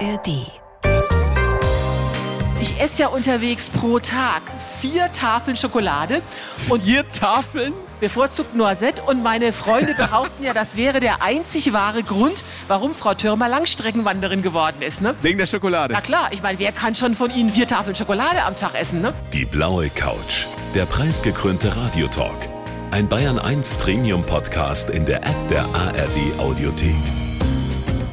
ARD. Ich esse ja unterwegs pro Tag vier Tafeln Schokolade und Vier Tafeln? bevorzugt Noisette. Und meine Freunde behaupten ja, das wäre der einzig wahre Grund, warum Frau Türmer Langstreckenwanderin geworden ist. Ne? Wegen der Schokolade. Na klar, ich meine, wer kann schon von Ihnen vier Tafeln Schokolade am Tag essen? Ne? Die blaue Couch. Der preisgekrönte Radiotalk. Ein Bayern 1 Premium Podcast in der App der ARD Audiothek.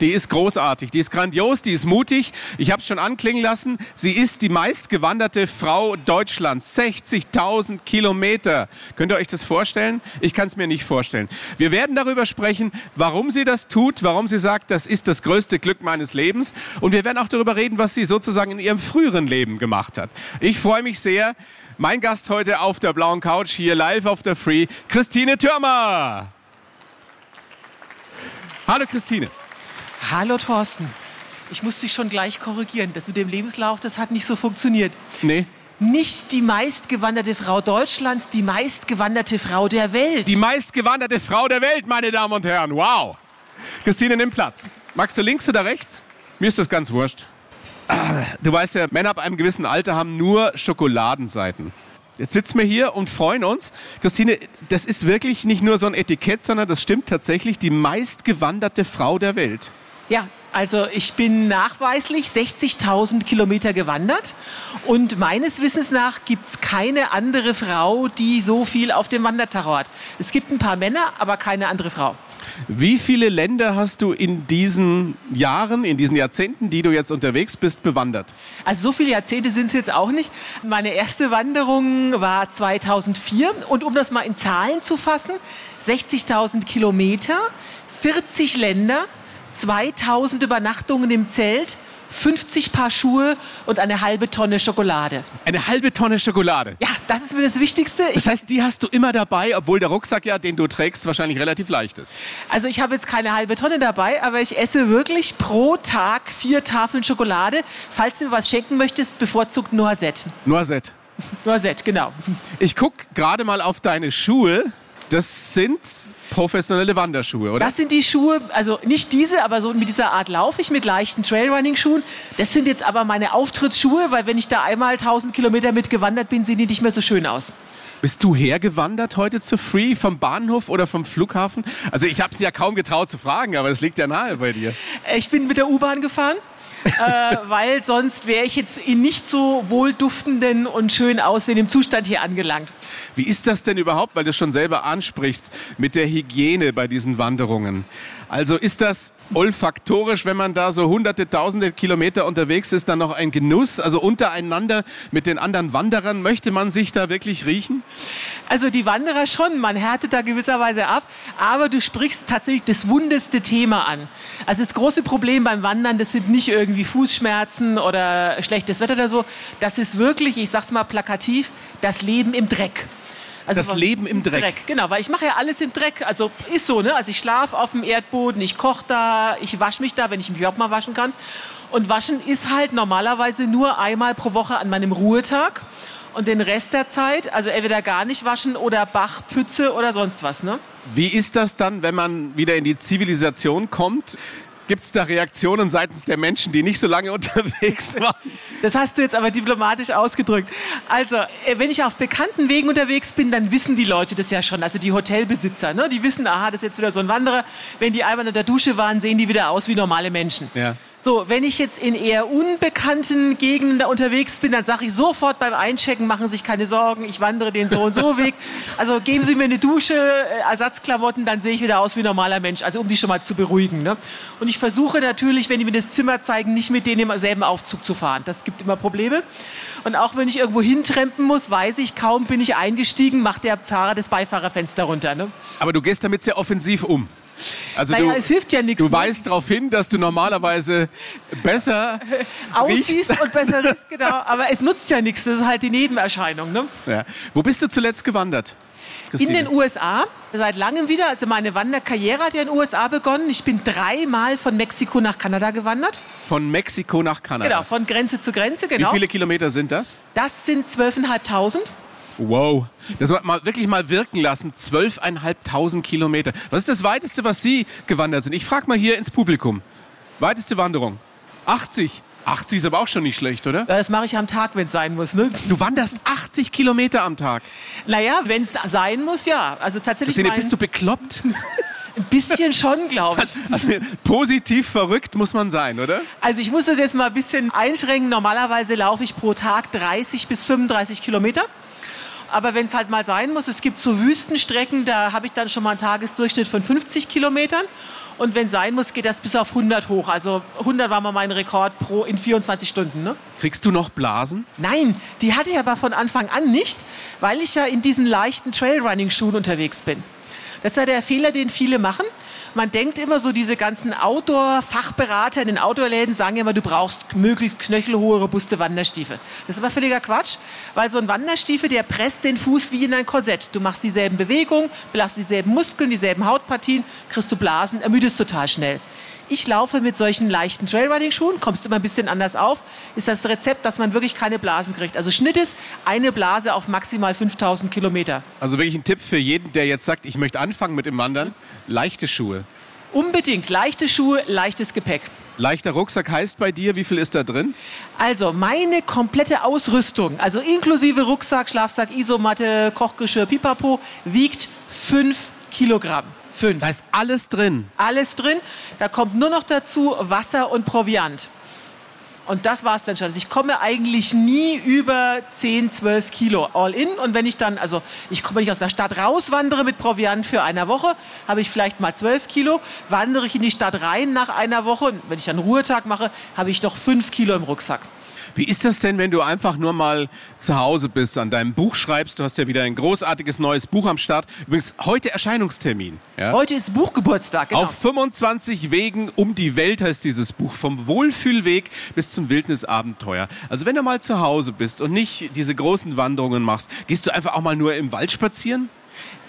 die ist großartig, die ist grandios, die ist mutig. Ich habe es schon anklingen lassen. Sie ist die meistgewanderte Frau Deutschlands. 60.000 Kilometer. Könnt ihr euch das vorstellen? Ich kann es mir nicht vorstellen. Wir werden darüber sprechen, warum sie das tut, warum sie sagt, das ist das größte Glück meines Lebens. Und wir werden auch darüber reden, was sie sozusagen in ihrem früheren Leben gemacht hat. Ich freue mich sehr. Mein Gast heute auf der blauen Couch hier live auf der Free, Christine Türmer. Hallo Christine. Hallo Thorsten. Ich muss dich schon gleich korrigieren. Das mit dem Lebenslauf, das hat nicht so funktioniert. Nee. Nicht die meistgewanderte Frau Deutschlands, die meistgewanderte Frau der Welt. Die meistgewanderte Frau der Welt, meine Damen und Herren. Wow. Christine, nimm Platz. Magst du links oder rechts? Mir ist das ganz wurscht. Du weißt ja, Männer ab einem gewissen Alter haben nur Schokoladenseiten. Jetzt sitzen wir hier und freuen uns. Christine, das ist wirklich nicht nur so ein Etikett, sondern das stimmt tatsächlich die meistgewanderte Frau der Welt. Ja, also ich bin nachweislich 60.000 Kilometer gewandert und meines Wissens nach gibt es keine andere Frau, die so viel auf dem Wanderterror hat. Es gibt ein paar Männer, aber keine andere Frau. Wie viele Länder hast du in diesen Jahren, in diesen Jahrzehnten, die du jetzt unterwegs bist, bewandert? Also so viele Jahrzehnte sind es jetzt auch nicht. Meine erste Wanderung war 2004 und um das mal in Zahlen zu fassen, 60.000 Kilometer, 40 Länder, 2000 Übernachtungen im Zelt, 50 Paar Schuhe und eine halbe Tonne Schokolade. Eine halbe Tonne Schokolade. Ja, das ist mir das Wichtigste. Ich, Das heißt, die hast du immer dabei, obwohl der Rucksack ja, den du trägst, wahrscheinlich relativ leicht ist. also ich habe jetzt keine halbe Tonne dabei, aber ich esse wirklich pro Tag vier Tafeln Schokolade. Falls du mir was schenken möchtest, bevorzugt Noisette. Noisette. Noisette, genau. Ich guck gerade mal auf deine Schuhe. Das sind professionelle Wanderschuhe, oder? Das sind die Schuhe, also nicht diese, aber so mit dieser Art laufe ich mit leichten Trailrunning-Schuhen. Das sind jetzt aber meine Auftrittsschuhe, weil wenn ich da einmal 1000 Kilometer mit gewandert bin, sehen die nicht mehr so schön aus. Bist du hergewandert heute zu Free vom Bahnhof oder vom Flughafen? Also ich habe es ja kaum getraut zu fragen, aber es liegt ja nahe bei dir. Ich bin mit der U-Bahn gefahren. Äh, weil sonst wäre ich jetzt in nicht so wohlduftenden und schön aussehenden Zustand hier angelangt. Wie ist das denn überhaupt, weil du es schon selber ansprichst, mit der Hygiene bei diesen Wanderungen? Also ist das olfaktorisch, wenn man da so hunderte, tausende Kilometer unterwegs ist, dann noch ein Genuss? Also untereinander mit den anderen Wanderern, möchte man sich da wirklich riechen? Also die Wanderer schon, man härtet da gewisserweise ab, aber du sprichst tatsächlich das wundeste Thema an. Also das große Problem beim Wandern, das sind nicht irgendwie Fußschmerzen oder schlechtes Wetter oder so, das ist wirklich, ich sag's mal plakativ, das Leben im Dreck. Also Das Leben im Dreck. Genau, weil ich mache ja alles im Dreck. Also ist so, ne? Also ich schlafe auf dem Erdboden, ich koche da, ich wasche mich da, wenn ich mich überhaupt mal waschen kann. Und waschen ist halt normalerweise nur einmal pro Woche an meinem Ruhetag. Und den Rest der Zeit, also entweder gar nicht waschen oder Bach, Pfütze oder sonst was, ne? Wie ist das dann, wenn man wieder in die Zivilisation kommt? Gibt es da Reaktionen seitens der Menschen, die nicht so lange unterwegs waren? Das hast du jetzt aber diplomatisch ausgedrückt. Also, äh, wenn ich auf bekannten Wegen unterwegs bin, dann wissen die Leute das ja schon. Also die Hotelbesitzer, ne? die wissen, aha, das ist jetzt wieder so ein Wanderer. Wenn die einmal in der Dusche waren, sehen die wieder aus wie normale Menschen. Ja. So, wenn ich jetzt in eher unbekannten Gegenden unterwegs bin, dann sage ich sofort beim Einchecken, machen Sie sich keine Sorgen, ich wandere den so und so Weg. Also geben Sie mir eine Dusche, äh, Ersatzklamotten, dann sehe ich wieder aus wie ein normaler Mensch. Also um die schon mal zu beruhigen. Ne? Und ich versuche natürlich, wenn die mir das Zimmer zeigen, nicht mit denen im selben Aufzug zu fahren. Das gibt immer Probleme. Und auch wenn ich irgendwo hintrempen muss, weiß ich, kaum bin ich eingestiegen, macht der Fahrer das Beifahrerfenster runter. Ne? Aber du gehst damit sehr offensiv um. Also Naja, du, es hilft ja nichts, Du ne? weißt darauf hin, dass du normalerweise besser Aussiehst riechst. und besser riechst, genau. Aber es nutzt ja nichts, das ist halt die Nebenerscheinung. Ne? Ja. Wo bist du zuletzt gewandert? In Christine? den USA, seit langem wieder. Also meine Wanderkarriere hat ja in den USA begonnen. Ich bin dreimal von Mexiko nach Kanada gewandert. Von Mexiko nach Kanada. Genau, von Grenze zu Grenze, Wie genau. viele Kilometer sind das? Das sind 12.500. Wow. Das man mal wirklich mal wirken lassen. 12.500 Kilometer. Was ist das weiteste, was Sie gewandert sind? Ich frage mal hier ins Publikum. Weiteste Wanderung? 80. 80 ist aber auch schon nicht schlecht, oder? Ja, Das mache ich am Tag, wenn es sein muss. Ne? Du wanderst 80 Kilometer am Tag. Naja, wenn es sein muss, ja. Also tatsächlich mein, bist du bekloppt? ein bisschen schon, glaube ich. Also positiv verrückt muss man sein, oder? Also ich muss das jetzt mal ein bisschen einschränken. Normalerweise laufe ich pro Tag 30 bis 35 Kilometer. Aber wenn es halt mal sein muss, es gibt so Wüstenstrecken, da habe ich dann schon mal einen Tagesdurchschnitt von 50 Kilometern. Und wenn sein muss, geht das bis auf 100 hoch. Also 100 war mal mein Rekord pro in 24 Stunden. Ne? Kriegst du noch Blasen? Nein, die hatte ich aber von Anfang an nicht, weil ich ja in diesen leichten Trailrunning-Schuhen unterwegs bin. Das ist ja der Fehler, den viele machen. Man denkt immer so, diese ganzen Outdoor-Fachberater in den Outdoor-Läden sagen immer, du brauchst möglichst knöchelhohe, robuste Wanderstiefel. Das ist aber völliger Quatsch, weil so ein Wanderstiefel, der presst den Fuß wie in ein Korsett. Du machst dieselben Bewegungen, belastest dieselben Muskeln, dieselben Hautpartien, kriegst du Blasen, ermüdest total schnell. Ich laufe mit solchen leichten Trailrunning-Schuhen, kommst immer ein bisschen anders auf, ist das Rezept, dass man wirklich keine Blasen kriegt. Also Schnitt ist eine Blase auf maximal 5000 Kilometer. Also wirklich ein Tipp für jeden, der jetzt sagt, ich möchte anfangen mit dem Wandern. Leichte Schuhe. Unbedingt leichte Schuhe, leichtes Gepäck. Leichter Rucksack heißt bei dir, wie viel ist da drin? Also meine komplette Ausrüstung, also inklusive Rucksack, Schlafsack, Isomatte, Kochgeschirr, Pipapo, wiegt 5 Kilogramm. 5. Da ist alles drin. Alles drin. Da kommt nur noch dazu Wasser und Proviant. Und das war's dann schon. Also ich komme eigentlich nie über 10, 12 Kilo all in. Und wenn ich dann, also ich komme, wenn ich aus der Stadt rauswandere mit Proviant für eine Woche, habe ich vielleicht mal 12 Kilo. Wandere ich in die Stadt rein nach einer Woche, und wenn ich dann Ruhetag mache, habe ich noch 5 Kilo im Rucksack. Wie ist das denn, wenn du einfach nur mal zu Hause bist, an deinem Buch schreibst? Du hast ja wieder ein großartiges neues Buch am Start. Übrigens, heute Erscheinungstermin. Ja? Heute ist Buchgeburtstag, genau. Auf 25 Wegen um die Welt heißt dieses Buch. Vom Wohlfühlweg bis zum Wildnisabenteuer. Also wenn du mal zu Hause bist und nicht diese großen Wanderungen machst, gehst du einfach auch mal nur im Wald spazieren?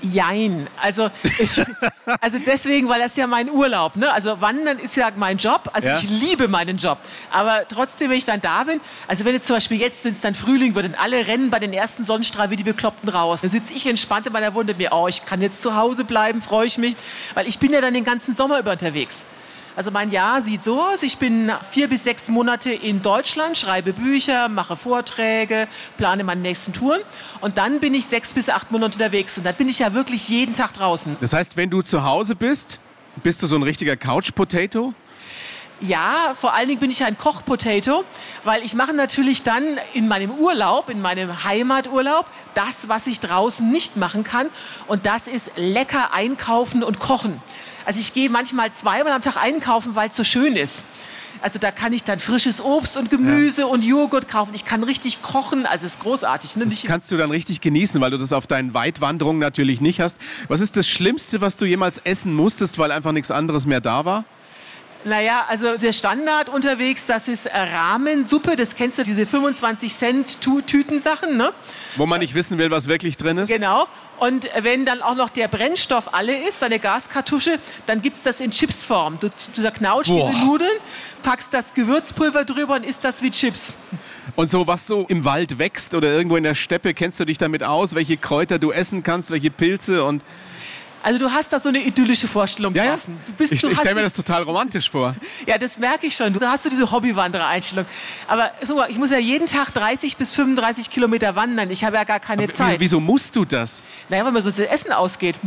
Jein. Also, ich, also deswegen, weil das ja mein Urlaub, ne? Also Wandern ist ja mein Job. Also Ja. ich liebe meinen Job. Aber trotzdem, wenn ich dann da bin, also wenn jetzt zum Beispiel jetzt, wenn es dann Frühling wird und alle rennen bei den ersten Sonnenstrahlen wie die Bekloppten raus, dann sitze ich entspannt in meiner Wunde mir, oh, ich kann jetzt zu Hause bleiben, freue ich mich, weil ich bin ja dann den ganzen Sommer über unterwegs. Also mein Jahr sieht so aus, ich bin vier bis sechs Monate in Deutschland, schreibe Bücher, mache Vorträge, plane meine nächsten Touren und dann bin ich sechs bis acht Monate unterwegs und dann bin ich ja wirklich jeden Tag draußen. Das heißt, wenn du zu Hause bist, bist du so ein richtiger Couch-Potato? Ja, vor allen Dingen bin ich ein Kochpotato, weil ich mache natürlich dann in meinem Urlaub, in meinem Heimaturlaub, das, was ich draußen nicht machen kann. Und das ist lecker einkaufen und kochen. Also ich gehe manchmal zweimal am Tag einkaufen, weil es so schön ist. Also da kann ich dann frisches Obst und Gemüse und Joghurt kaufen. Ich kann richtig kochen. Also es ist großartig. Ne? Das kannst du dann richtig genießen, weil du das auf deinen Weitwanderungen natürlich nicht hast. Was ist das Schlimmste, was du jemals essen musstest, weil einfach nichts anderes mehr da war? Naja, also der Standard unterwegs, das ist äh, Rahmensuppe. Das kennst du, diese 25 Cent Tu- Tütensachen, ne? Wo man nicht wissen will, was wirklich drin ist? Genau. Und wenn dann auch noch der Brennstoff alle ist, eine Gaskartusche, dann gibt's das in Chipsform. Du, du zerknautscht Boah. diese Nudeln, packst das Gewürzpulver drüber und isst das wie Chips. Und so, was so im Wald wächst oder irgendwo in der Steppe, kennst du dich damit aus, welche Kräuter du essen kannst, welche Pilze und... Also du hast da so eine idyllische Vorstellung Ja, ja. Du bist, Ich, ich stelle mir das total romantisch vor. Ja, das merke ich schon. Du hast du diese Hobbywanderer-Einstellung. Aber so, ich muss ja jeden Tag 30 bis 35 Kilometer wandern. Ich habe ja gar keine Wie- Zeit. Wieso musst du das? Naja, weil mir so das Essen ausgeht.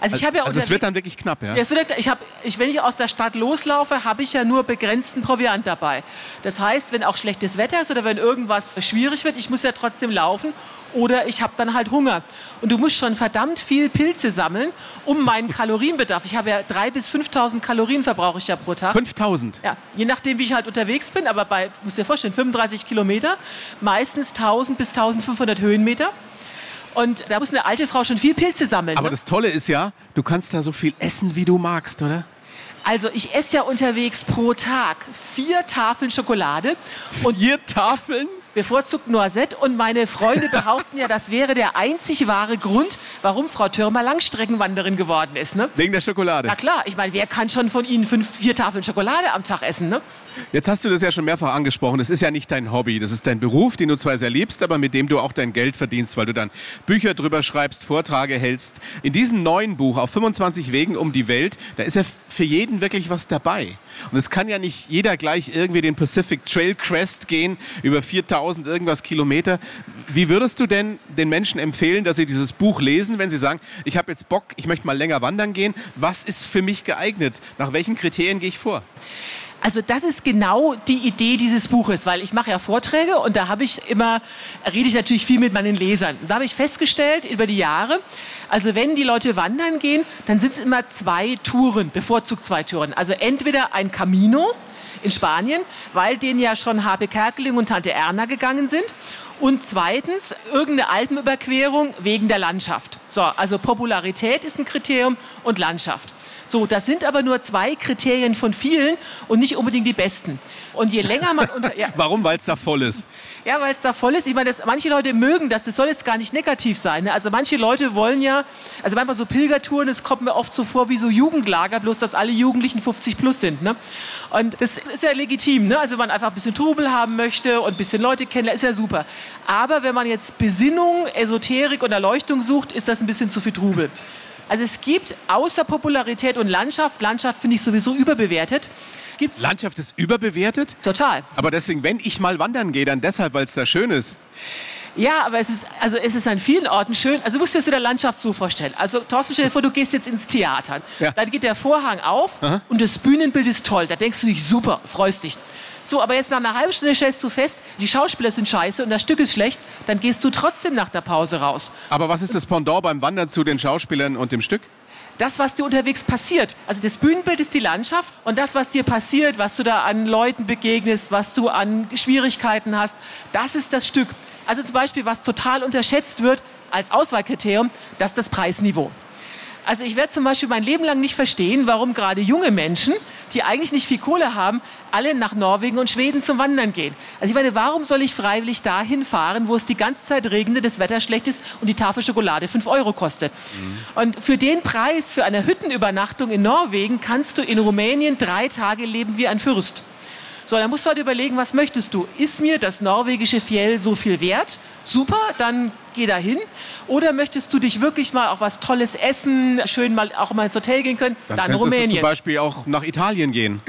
Also ich habe ja also es wird dann wirklich knapp, ja? Ja, es wird, ich hab, ich, wenn ich aus der Stadt loslaufe, habe ich ja nur begrenzten Proviant dabei. Das heißt, wenn auch schlechtes Wetter ist oder wenn irgendwas schwierig wird, ich muss ja trotzdem laufen oder ich habe dann halt Hunger. Und du musst schon verdammt viel Pilze sammeln, um meinen Kalorienbedarf. Ich habe ja 3.000 bis 5.000 Kalorien verbrauche ich ja pro Tag. 5000. Ja, je nachdem, wie ich halt unterwegs bin, aber bei, musst dir vorstellen, 35 Kilometer, meistens 1000 bis 1500 Höhenmeter. Und da muss eine alte Frau schon viel Pilze sammeln. Aber ne? das Tolle ist ja, du kannst da so viel essen, wie du magst, oder? Also ich esse ja unterwegs pro Tag vier Tafeln Schokolade und Vier Tafeln? Bevorzugt Noisette. Und meine Freunde behaupten ja, das wäre der einzig wahre Grund, warum Frau Türmer Langstreckenwanderin geworden ist. Ne? Wegen der Schokolade. Na klar, ich meine, wer kann schon von Ihnen fünf, vier Tafeln Schokolade am Tag essen? Ne? Jetzt hast du das ja schon mehrfach angesprochen. Das ist ja nicht dein Hobby. Das ist dein Beruf, den du zwar sehr liebst, aber mit dem du auch dein Geld verdienst, weil du dann Bücher drüber schreibst, Vorträge hältst. In diesem neuen Buch, auf 25 Wegen um die Welt, da ist ja für jeden wirklich was dabei. Und es kann ja nicht jeder gleich irgendwie den Pacific Trail Crest gehen, über 4000 irgendwas Kilometer. Wie würdest du denn den Menschen empfehlen, dass sie dieses Buch lesen, wenn sie sagen, ich habe jetzt Bock, ich möchte mal länger wandern gehen? Was ist für mich geeignet? Nach welchen Kriterien gehe ich vor? Also das ist genau die Idee dieses Buches, weil ich mache ja Vorträge und da habe ich immer, rede ich natürlich viel mit meinen Lesern. Da habe ich festgestellt über die Jahre, also wenn die Leute wandern gehen, dann sind es immer zwei Touren, bevorzugt zwei Touren. Also entweder ein Camino in Spanien, weil den ja schon Habe Kerkeling und Tante Erna gegangen sind. Und zweitens irgendeine Alpenüberquerung wegen der Landschaft. So, also Popularität ist ein Kriterium und Landschaft. So, das sind aber nur zwei Kriterien von vielen und nicht unbedingt die besten. Und je länger man unter, ja, Warum? Weil es da voll ist. ja, weil es da voll ist. Ich meine, das, manche Leute mögen das. Das soll jetzt gar nicht negativ sein. Ne? Also manche Leute wollen ja, also manchmal so Pilgertouren, das kommt mir oft so vor wie so Jugendlager, bloß dass alle Jugendlichen 50 plus sind. Ne? Und das ist ja legitim. Ne? Also wenn man einfach ein bisschen Trubel haben möchte und ein bisschen Leute kennenlernen, ist ja super. Aber wenn man jetzt Besinnung, Esoterik und Erleuchtung sucht, ist das ein bisschen zu viel Trubel. Also es gibt außer Popularität und Landschaft, Landschaft finde ich sowieso überbewertet, gibt's Landschaft ist überbewertet. total. Aber deswegen, wenn ich mal wandern gehe, dann deshalb, weil es da schön ist. Ja, aber es ist, also es ist an vielen Orten schön. Also du musst dir das in der Landschaft so vorstellen. Also Thorsten, stell dir vor, du gehst jetzt ins Theater. Ja. Dann geht der Vorhang auf und das Bühnenbild ist toll. Da denkst du dich, super, freust dich. So, aber jetzt nach einer halben Stunde stellst du fest, die Schauspieler sind scheiße und das Stück ist schlecht. Dann gehst du trotzdem nach der Pause raus. Aber was ist das Pendant beim Wandern zu den Schauspielern und dem Stück? das, was dir unterwegs passiert. Also das Bühnenbild ist die Landschaft und das, was dir passiert, was du da an Leuten begegnest, was du an Schwierigkeiten hast, das ist das Stück. Also zum Beispiel, was total unterschätzt wird als Auswahlkriterium, das ist das Preisniveau. Also ich werde zum Beispiel mein Leben lang nicht verstehen, warum gerade junge Menschen, die eigentlich nicht viel Kohle haben, alle nach Norwegen und Schweden zum Wandern gehen. Also ich meine, warum soll ich freiwillig dahin fahren, wo es die ganze Zeit regnet, das Wetter schlecht ist und die Tafel Schokolade 5 Euro kostet? Und für den Preis für eine Hüttenübernachtung in Norwegen kannst du in Rumänien drei Tage leben wie ein Fürst. So, dann musst du halt überlegen, was möchtest du? Ist mir das norwegische Fjell so viel wert? Super, dann geh da hin. Oder möchtest du dich wirklich mal auch was Tolles essen, schön mal auch mal ins Hotel gehen können? Dann, könntest du zum Rumänien. Beispiel auch nach Italien gehen.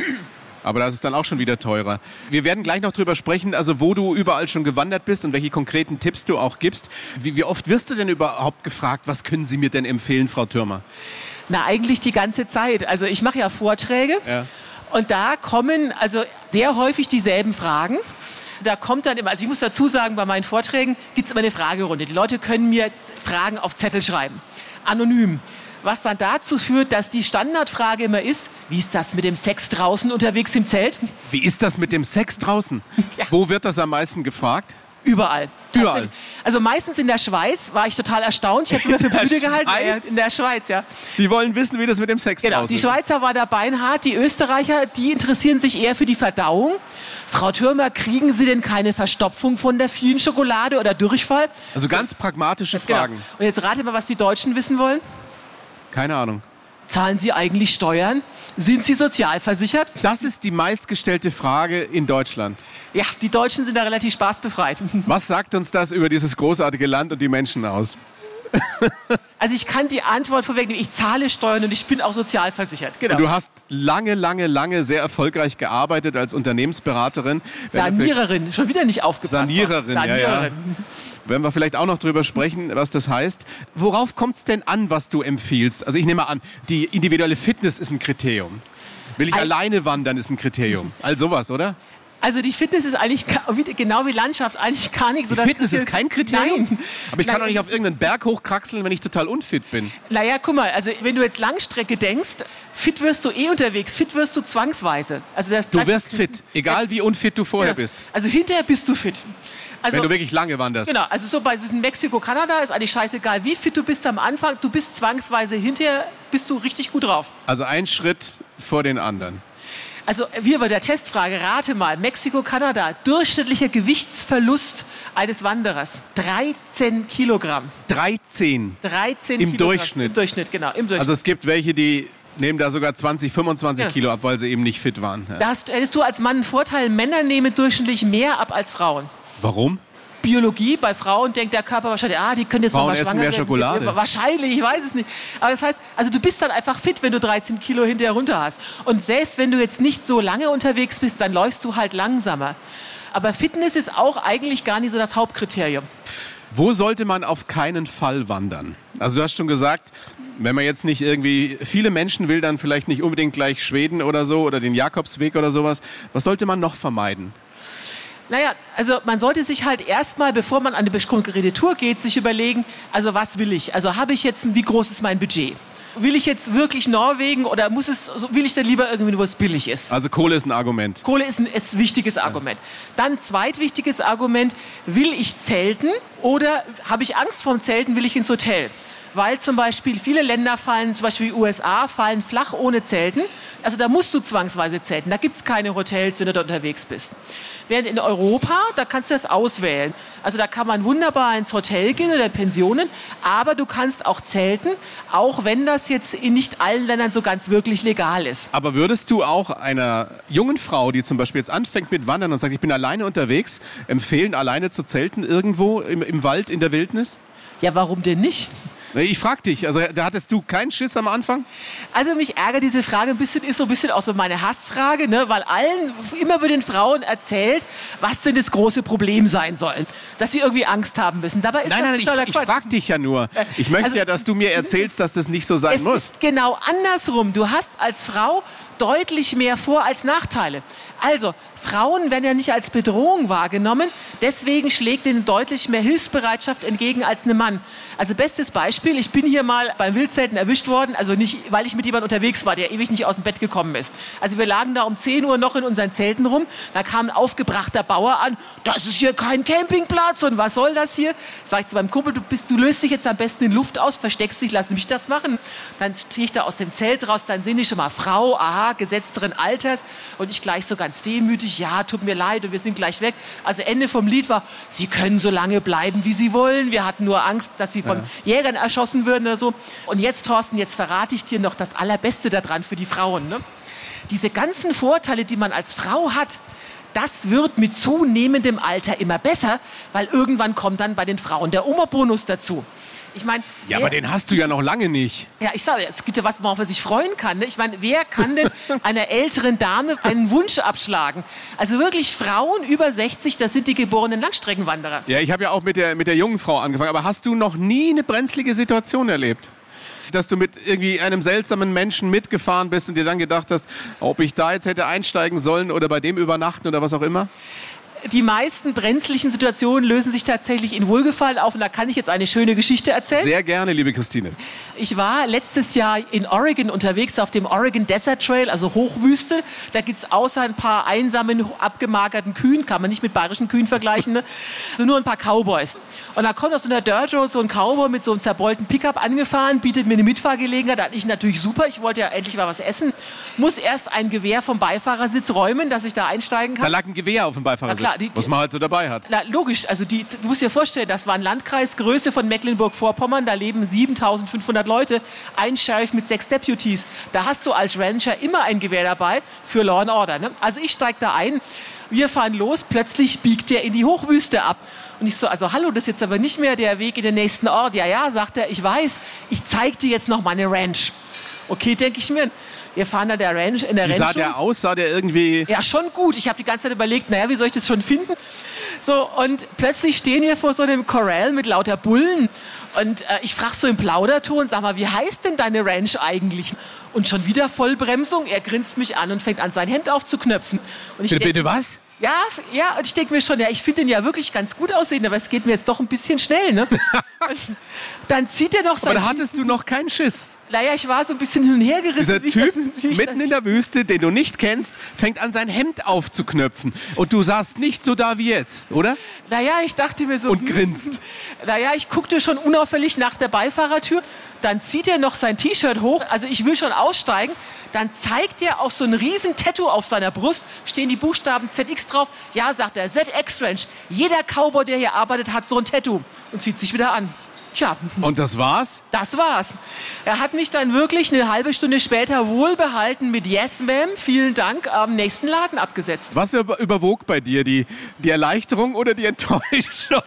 Aber das ist dann auch schon wieder teurer. Wir werden gleich noch drüber sprechen, also wo du überall schon gewandert bist und welche konkreten Tipps du auch gibst. Wie, wie oft wirst du denn überhaupt gefragt, was können Sie mir denn empfehlen, Frau Türmer? Na, eigentlich die ganze Zeit. Also ich mache ja Vorträge Ja. Und da kommen also sehr häufig dieselben Fragen. Da kommt dann immer, also ich muss dazu sagen, bei meinen Vorträgen gibt es immer eine Fragerunde. Die Leute können mir Fragen auf Zettel schreiben, anonym. Was dann dazu führt, dass die Standardfrage immer ist, wie ist das mit dem Sex draußen unterwegs im Zelt? Wie ist das mit dem Sex draußen? Ja. Wo wird das am meisten gefragt? Überall. Überall. Also meistens in der Schweiz war ich total erstaunt. Ich habe immer für der Bühne gehalten. Ja, In der Schweiz, ja. Die wollen wissen, wie das mit dem Sex Genau, draußen die. Schweizer war da beinhart, die Österreicher, die interessieren sich eher für die Verdauung. Frau Türmer, kriegen Sie denn keine Verstopfung von der vielen Schokolade oder Durchfall? Also ganz pragmatische Genau. Fragen. Und jetzt rate mal, was die Deutschen wissen wollen. Keine Ahnung. Zahlen Sie eigentlich Steuern? Sind Sie sozialversichert? Das ist die meistgestellte Frage in Deutschland. Ja, die Deutschen sind da relativ spaßbefreit. Was sagt uns das über dieses großartige Land und die Menschen aus? Also ich kann die Antwort vorwegnehmen. Ich zahle Steuern und ich bin auch sozialversichert. Genau. Und du hast lange, lange, lange sehr erfolgreich gearbeitet als Unternehmensberaterin. Saniererin, schon wieder nicht aufgepasst. Saniererin, ja, ja. Werden wir vielleicht auch noch drüber sprechen, was das heißt. Worauf kommt es denn an, was du empfiehlst? Also ich nehme an, die individuelle Fitness ist ein Kriterium. Will ich Ei- alleine wandern, ist ein Kriterium. All sowas, oder? Also die Fitness ist eigentlich genau wie Landschaft eigentlich gar nicht so. Die Fitness ist kein Kriterium? Nein. Aber ich kann Nein. doch nicht auf irgendeinen Berg hochkraxeln, wenn ich total unfit bin. Naja, guck mal, also wenn du jetzt Langstrecke denkst, fit wirst du eh unterwegs, fit wirst du zwangsweise. Also das Du wirst fit, egal wie unfit du vorher Genau. bist. Also hinterher bist du fit. Also, Wenn du wirklich lange wanderst. Genau, also so bei diesem Mexiko, Kanada ist eigentlich scheißegal, wie fit du bist am Anfang, du bist zwangsweise hinterher, bist du richtig gut drauf. Also ein Schritt vor den anderen. Also wir bei der Testfrage, rate mal, Mexiko, Kanada, durchschnittlicher Gewichtsverlust eines Wanderers, 13 Kilogramm. 13. 13 Im Kilogramm. Durchschnitt. Im Durchschnitt, genau, im Durchschnitt. Also es gibt welche, die nehmen da sogar 20, 25 Ja. Kilo ab, weil sie eben nicht fit waren. Ja. da hast, hättest du als Mann einen Vorteil, Männer nehmen durchschnittlich mehr ab als Frauen. Warum? Biologie, bei Frauen denkt der Körper wahrscheinlich, ah, die können jetzt Frauen noch mal essen schwanger mehr werden. Schokolade. Wahrscheinlich, ich weiß es nicht. Aber das heißt, also du bist dann einfach fit, wenn du 13 Kilo hinterher runter hast. Und selbst wenn du jetzt nicht so lange unterwegs bist, dann läufst du halt langsamer. Aber Fitness ist auch eigentlich gar nicht so das Hauptkriterium. Wo sollte man auf keinen Fall wandern? Also du hast schon gesagt, wenn man jetzt nicht irgendwie viele Menschen will, dann vielleicht nicht unbedingt gleich Schweden oder so oder den Jakobsweg oder sowas. Was sollte man noch vermeiden? Naja, also man sollte sich halt erstmal, bevor man an eine konkrete Tour geht, sich überlegen, also was will ich? Also habe ich jetzt, ein, wie groß ist mein Budget? Will ich jetzt wirklich Norwegen oder muss es, will ich dann lieber irgendwie, wo es billig ist? Also Kohle ist ein Argument. Kohle ist ein ist ein wichtiges Argument. Dann zweitwichtiges Argument, will ich zelten oder habe ich Angst vorm Zelten, will ich ins Hotel? Weil zum Beispiel viele Länder fallen, zum Beispiel die USA, fallen flach ohne Zelten. Also da musst du zwangsweise zelten. Da gibt es keine Hotels, wenn du da unterwegs bist. Während in Europa, da kannst du das auswählen. Also da kann man wunderbar ins Hotel gehen oder Pensionen, aber du kannst auch zelten, auch wenn das jetzt in nicht allen Ländern so ganz wirklich legal ist. Aber würdest du auch einer jungen Frau, die zum Beispiel jetzt anfängt mit Wandern und sagt, ich bin alleine unterwegs, empfehlen, alleine zu zelten irgendwo im, im Wald, in der Wildnis? Ja, warum denn nicht? Ich frag dich, also da hattest du keinen Schiss am Anfang? Also mich ärgert diese Frage ein bisschen, ist so ein bisschen auch so meine Hassfrage, ne? weil allen immer bei den Frauen erzählt, was denn das große Problem sein soll. Dass sie irgendwie Angst haben müssen. Dabei ist Nein, das nein, ich, totaler ich Quatsch. frag dich ja nur. Ich möchte Also- ja, dass du mir erzählst, dass das nicht so sein es muss. ist genau andersrum. Du hast als Frau deutlich mehr Vor- als Nachteile. Also, Frauen werden ja nicht als Bedrohung wahrgenommen, deswegen schlägt ihnen deutlich mehr Hilfsbereitschaft entgegen als einem Mann. Also bestes Beispiel, ich bin hier mal beim Wildzelten erwischt worden, also nicht, weil ich mit jemandem unterwegs war, der ewig nicht aus dem Bett gekommen ist. Also wir lagen da um 10 Uhr noch in unseren Zelten rum, da kam ein aufgebrachter Bauer an, das ist hier kein Campingplatz und was soll das hier? Sag ich zu meinem Kumpel, du, bist, du löst dich jetzt am besten in Luft aus, versteckst dich, lass mich das machen. Dann stehe ich da aus dem Zelt raus, dann sehe ich schon mal Frau, aha, gesetzteren Alters und ich gleich so ganz demütig, ja, tut mir leid und wir sind gleich weg. Also Ende vom Lied war, Sie können so lange bleiben, wie Sie wollen. Wir hatten nur Angst, dass Sie von Jägern erschossen würden oder so. Und jetzt, Thorsten, jetzt verrate ich dir noch das Allerbeste daran für die Frauen. Ne? Diese ganzen Vorteile, die man als Frau hat, das wird mit zunehmendem Alter immer besser, weil irgendwann kommt dann bei den Frauen der Oma-Bonus dazu. Ich meine, Ja, aber den hast du ja noch lange nicht. ja, ich sage, es gibt ja was, worauf man sich freuen kann. Ne? Ich meine, wer kann denn einer älteren Dame einen Wunsch abschlagen? Also wirklich Frauen über 60, das sind die geborenen Langstreckenwanderer. Ja, ich habe ja auch mit der, mit der jungen Frau angefangen. Aber hast du noch nie eine brenzlige Situation erlebt? Dass du mit irgendwie einem seltsamen Menschen mitgefahren bist und dir dann gedacht hast, ob ich da jetzt hätte einsteigen sollen oder bei dem übernachten oder was auch immer? Die meisten brenzlichen Situationen lösen sich tatsächlich in Wohlgefallen auf. Und da kann ich jetzt eine schöne Geschichte erzählen. Sehr gerne, liebe Christine. Ich war letztes Jahr in Oregon unterwegs auf dem Oregon Desert Trail, also Hochwüste. Da gibt's außer ein paar einsamen, abgemagerten Kühen, kann man nicht mit bayerischen Kühen vergleichen, ne? nur ein paar Cowboys. Und da kommt aus so einer Dirt Road so ein Cowboy mit so einem zerbeulten Pickup angefahren, bietet mir eine Mitfahrgelegenheit. Da hatte ich natürlich super, ich wollte ja endlich mal was essen. Muss erst ein Gewehr vom Beifahrersitz räumen, dass ich da einsteigen kann. Da lag ein Gewehr auf dem Beifahrersitz, klar, die- was man halt so dabei hat. Na, logisch, also die, du musst dir vorstellen, das war ein Landkreis, Größe von Mecklenburg-Vorpommern, da leben 7500 Leute, ein Sheriff mit sechs Deputies. Da hast du als Rancher immer ein Gewehr dabei für Law and Order. Ne? Also ich steige da ein, wir fahren los, plötzlich biegt der in die Hochwüste ab. Und ich so, also hallo, das ist jetzt aber nicht mehr der Weg in den nächsten Ort. Ja, ja, sagt er, ich weiß, ich zeig dir jetzt noch meine Ranch. Okay, denke ich mir. Wir fahren da der Ranch, in der Wie Ranch. sah der aus? Sah der irgendwie... Ja, schon gut. Ich habe die ganze Zeit überlegt, naja, wie soll ich das schon finden? So, und plötzlich stehen wir vor so einem Corral mit lauter Bullen. Und äh, ich frage so im Plauderton, sag mal, wie heißt denn deine Ranch eigentlich? Und schon wieder Vollbremsung. Er grinst mich an und fängt an, sein Hemd aufzuknöpfen. Und ich Bitte, denk- bitte was? Ja, ja, und ich denke mir schon, ja, ich finde den ja wirklich ganz gut aussehen, aber es geht mir jetzt doch ein bisschen schnell, ne? dann zieht er doch sein. Aber da hattest du noch keinen Schiss. Naja, ich war so ein bisschen hin und her gerissen. Dieser Typ mitten in der Wüste, den du nicht kennst, fängt an, sein Hemd aufzuknöpfen. Und du sahst nicht so da wie jetzt, oder? Naja, ich dachte mir so. Und grinst. Naja, ich guckte schon unauffällig nach der Beifahrertür. Dann zieht er noch sein T-Shirt hoch. Also ich will schon aussteigen. Dann zeigt er auch so ein riesen Tattoo auf seiner Brust. Stehen die Buchstaben ZX drauf. Ja, sagt er, ZX Ranch. Jeder Cowboy, der hier arbeitet, hat so ein Tattoo. Und zieht sich wieder an. Tja. Und das war's? Das war's. Er hat mich dann wirklich eine halbe Stunde später wohlbehalten mit Yes, Ma'am, vielen Dank, am nächsten Laden abgesetzt. Was überwog bei dir? Die, die Erleichterung oder die Enttäuschung?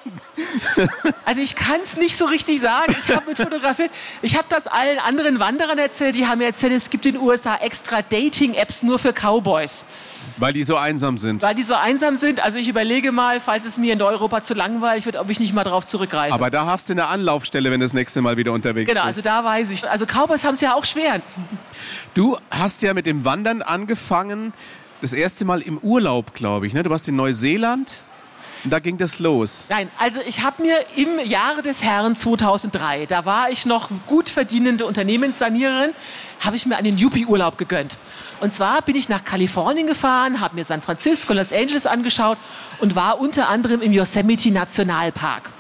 Also ich kann es nicht so richtig sagen. Ich habe mit fotografiert. Ich habe das allen anderen Wanderern erzählt. Die haben mir erzählt, es gibt in den USA extra Dating-Apps nur für Cowboys. Weil die so einsam sind. Weil die so einsam sind. Also ich überlege mal, falls es mir in Europa zu langweilig wird, ob ich nicht mal darauf zurückgreife. Aber da hast du eine Anlaufstelle, wenn du das nächste Mal wieder unterwegs genau, bist. Genau, also da weiß ich. Also Cowboys haben es ja auch schwer. Du hast ja mit dem Wandern angefangen, das erste Mal im Urlaub, glaube ich. Ne? Du warst in Neuseeland. Und da ging das los. Nein, also ich habe mir im Jahre des Herrn 2003, da war ich noch gut verdienende Unternehmenssaniererin, habe ich mir einen Yuppie-Urlaub gegönnt. Und zwar bin ich nach Kalifornien gefahren, habe mir San Francisco, Los Angeles angeschaut und war unter anderem im Yosemite Nationalpark.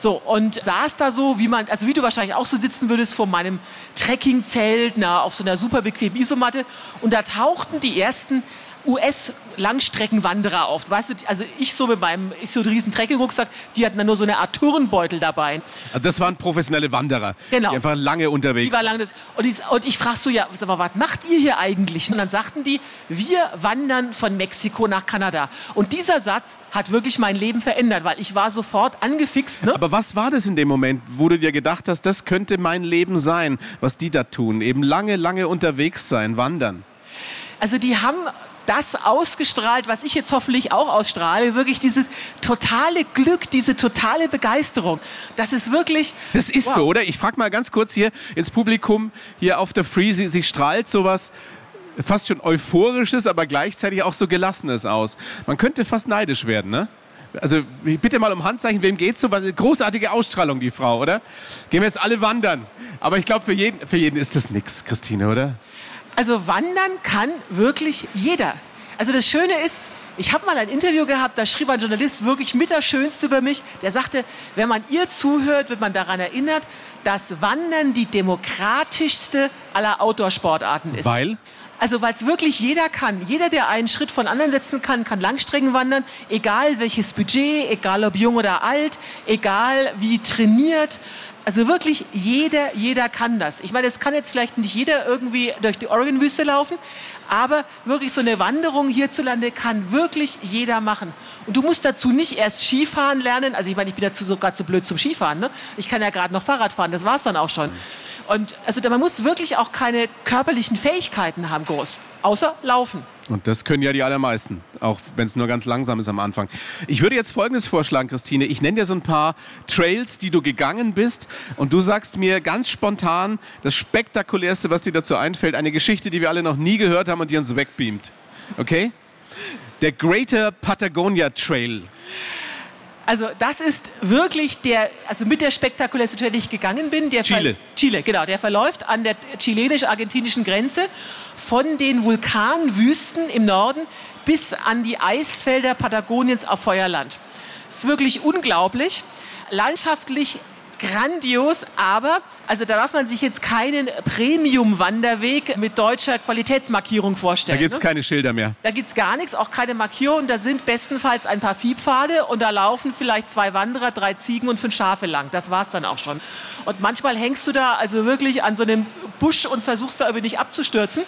So, und saß da so, wie man, also wie du wahrscheinlich auch so sitzen würdest vor meinem Trekkingzelt, na, auf so einer super bequemen Isomatte. Und da tauchten die ersten US-Langstreckenwanderer auf. Weißt du, also ich so mit meinem, ich so einen riesen Trekkingrucksack, die hatten dann nur so eine Art Turnbeutel dabei. Also das waren professionelle Wanderer, genau. die einfach lange unterwegs die war lange und, ich, und ich frag so, ja, sag mal, was macht ihr hier eigentlich? Und dann sagten die, wir wandern von Mexiko nach Kanada. Und dieser Satz hat wirklich mein Leben verändert, weil ich war sofort angefixt. Ne? Aber was war das in dem Moment, wo du dir gedacht hast, das könnte mein Leben sein, was die da tun? Eben lange, lange unterwegs sein, wandern. Also die haben das ausgestrahlt, was ich jetzt hoffentlich auch ausstrahle, wirklich dieses totale Glück, diese totale Begeisterung. Das ist wirklich. Das ist wow. so, oder? Ich frage mal ganz kurz hier ins Publikum, hier auf der Free, sie, sie strahlt sowas fast schon euphorisches, aber gleichzeitig auch so gelassenes aus. Man könnte fast neidisch werden, ne? Also bitte mal um Handzeichen, wem geht's so? Großartige Ausstrahlung, die Frau, oder? Gehen wir jetzt alle wandern. Aber ich glaube, für jeden, für jeden ist das nix, Christine, oder? Also wandern kann wirklich jeder. Also das Schöne ist, ich habe mal ein Interview gehabt, da schrieb ein Journalist wirklich mit das Schönste über mich. Der sagte, wenn man ihr zuhört, wird man daran erinnert, dass Wandern die demokratischste aller Outdoor-Sportarten ist. Weil? Also weil es wirklich jeder kann. Jeder, der einen Schritt von anderen setzen kann, kann Langstrecken wandern, egal welches Budget, egal ob jung oder alt, egal wie trainiert. Also wirklich jeder, jeder kann das. Ich meine, es kann jetzt vielleicht nicht jeder irgendwie durch die Oregon-Wüste laufen, aber wirklich so eine Wanderung hierzulande kann wirklich jeder machen. Und du musst dazu nicht erst Skifahren lernen. Also ich meine, ich bin dazu sogar zu blöd zum Skifahren. Ne? Ich kann ja gerade noch Fahrrad fahren, das war es dann auch schon. Und also man muss wirklich auch keine körperlichen Fähigkeiten haben, groß, außer laufen. Und das können ja die allermeisten, auch wenn es nur ganz langsam ist am Anfang. Ich würde jetzt Folgendes vorschlagen, Christine. Ich nenne dir so ein paar Trails, die du gegangen bist. Und du sagst mir ganz spontan das Spektakulärste, was dir dazu einfällt. Eine Geschichte, die wir alle noch nie gehört haben und die uns wegbeamt. Okay? Der Greater Patagonia Trail. Also das ist wirklich der, also mit der spektakulärste Trail, ich gegangen bin. Der Chile. Chile, genau. Der verläuft an der chilenisch-argentinischen Grenze von den Vulkanwüsten im Norden bis an die Eisfelder Patagoniens auf Feuerland. Das ist wirklich unglaublich. Landschaftlich grandios, aber also da darf man sich jetzt keinen Premium-Wanderweg mit deutscher Qualitätsmarkierung vorstellen. Da gibt es ne? keine Schilder mehr. Da gibt es gar nichts, auch keine Markierung. Da sind bestenfalls ein paar Viehpfade und da laufen vielleicht zwei Wanderer, drei Ziegen und fünf Schafe lang. Das war es dann auch schon. Und manchmal hängst du da also wirklich an so einem Busch und versuchst da irgendwie nicht abzustürzen.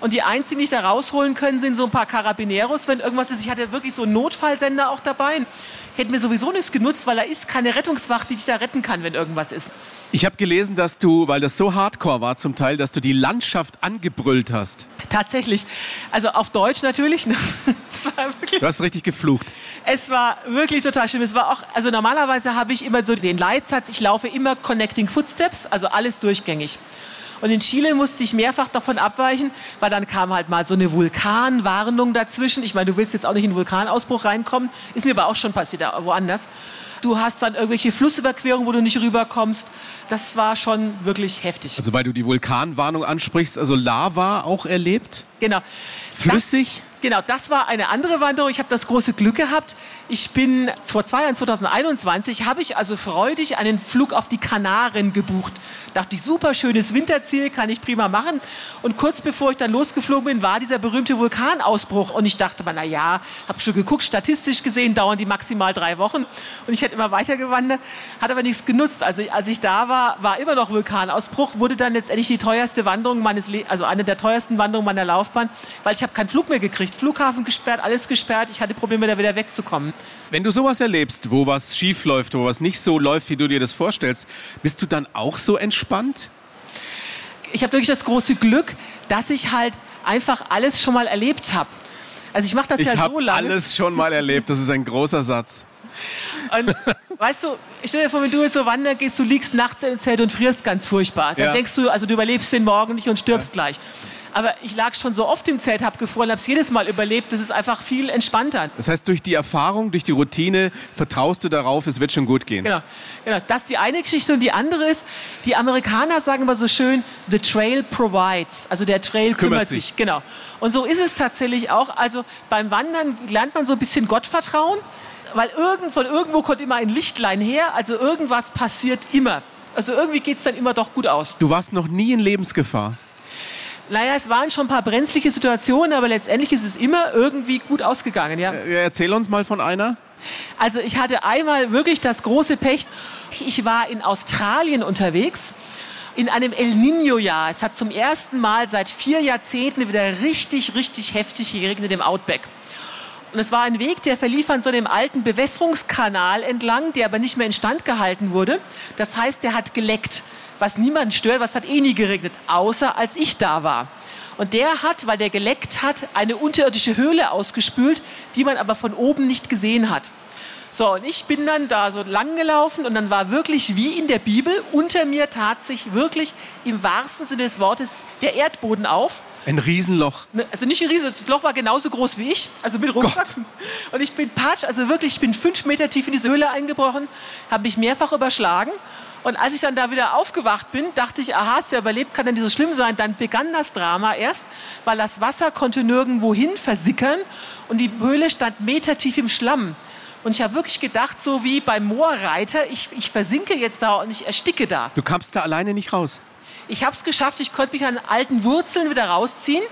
Und die einzigen, die dich da rausholen können, sind so ein paar Carabineros, wenn irgendwas ist. Ich hatte wirklich so einen Notfallsender auch dabei. Hätte mir sowieso nichts genutzt, weil da ist keine Rettungswacht, die dich da retten kann, wenn irgendwas ist. Ich habe gelesen, dass du, weil das so hardcore war zum Teil, dass du die Landschaft angebrüllt hast. Tatsächlich. Also auf Deutsch natürlich. Ne? du hast richtig geflucht. Es war wirklich total schlimm. Es war auch, also normalerweise habe ich immer so den Leitsatz, ich laufe immer Connecting Footsteps, also alles durchgängig. Und in Chile musste ich mehrfach davon abweichen, weil dann kam halt mal so eine Vulkanwarnung dazwischen. Ich meine, du willst jetzt auch nicht in einen Vulkanausbruch reinkommen. Ist mir aber auch schon passiert, woanders. Du hast dann irgendwelche Flussüberquerungen, wo du nicht rüberkommst. Das war schon wirklich heftig. Also weil du die Vulkanwarnung ansprichst, also Lava auch erlebt? Genau. Flüssig? Genau, das war eine andere Wanderung. Ich habe das große Glück gehabt. Ich bin vor zwei Jahren, 2021, habe ich also freudig einen Flug auf die Kanaren gebucht. Dachte ich, super schönes Winterziel, kann ich prima machen. Und kurz bevor ich dann losgeflogen bin, war dieser berühmte Vulkanausbruch. Und ich dachte mal, na ja, habe schon geguckt, statistisch gesehen dauern die maximal drei Wochen. Und ich hätte immer weiter gewandert, hat aber nichts genutzt. Also als ich da war, war immer noch Vulkanausbruch, wurde dann letztendlich die teuerste Wanderung meines, Le also eine der teuersten Wanderungen meiner Laufbahn, weil ich habe keinen Flug mehr gekriegt gekriegt. Flughafen gesperrt, alles gesperrt. Ich hatte Probleme, da wieder wegzukommen. Wenn du sowas erlebst, wo was schief läuft, wo was nicht so läuft, wie du dir das vorstellst, bist du dann auch so entspannt? Ich habe wirklich das große Glück, dass ich halt einfach alles schon mal erlebt habe. Also ich mache das ich ja so lange. Ich alles schon mal erlebt. Das ist ein großer Satz. Und weißt du, ich stell dir vor, wenn du jetzt so wandern gehst, du liegst nachts im Zelt und frierst ganz furchtbar. Dann ja. denkst du, also du überlebst den Morgen nicht und stirbst ja. gleich. Aber ich lag schon so oft im Zelt, habe gefroren, habe es jedes Mal überlebt. Das ist einfach viel entspannter. Das heißt, durch die Erfahrung, durch die Routine vertraust du darauf, es wird schon gut gehen. Genau, genau. Das ist die eine Geschichte. Und die andere ist, die Amerikaner sagen immer so schön, the trail provides. Also der Trail kümmert, kümmert sich. sich. Genau. Und so ist es tatsächlich auch. Also beim Wandern lernt man so ein bisschen Gottvertrauen weil irgend, von irgendwo kommt immer ein Lichtlein her, also irgendwas passiert immer. Also irgendwie geht es dann immer doch gut aus. Du warst noch nie in Lebensgefahr. Naja, es waren schon ein paar brenzliche Situationen, aber letztendlich ist es immer irgendwie gut ausgegangen, ja. Äh, erzähl uns mal von einer. Also ich hatte einmal wirklich das große Pech. Ich war in Australien unterwegs in einem El Nino-Jahr. Es hat zum ersten Mal seit vier Jahrzehnten wieder richtig, richtig heftig geregnet im Outback. Und es war ein Weg, der verlief an so einem alten Bewässerungskanal entlang, der aber nicht mehr instand gehalten wurde. Das heißt, der hat geleckt was niemand stört, was hat eh nie geregnet, außer als ich da war. Und der hat, weil der geleckt hat, eine unterirdische Höhle ausgespült, die man aber von oben nicht gesehen hat. So, und ich bin dann da so lang gelaufen und dann war wirklich wie in der Bibel, unter mir tat sich wirklich im wahrsten Sinne des Wortes der Erdboden auf. Ein Riesenloch. Ne, also nicht ein Riesenloch, das Loch war genauso groß wie ich, also mit Rucksack. Und ich bin patsch, also wirklich, ich bin fünf Meter tief in diese Höhle eingebrochen, habe mich mehrfach überschlagen und als ich dann da wieder aufgewacht bin, dachte ich, aha, ist ja überlebt, kann denn nicht so schlimm sein. Dann begann das Drama erst, weil das Wasser konnte nirgendwo hin versickern und die Höhle stand metertief im Schlamm. Und ich habe wirklich gedacht, so wie beim Moorreiter, ich, ich versinke jetzt da und ich ersticke da. Du kamst da alleine nicht raus? Ich habe es geschafft, ich konnte mich an alten Wurzeln wieder rausziehen.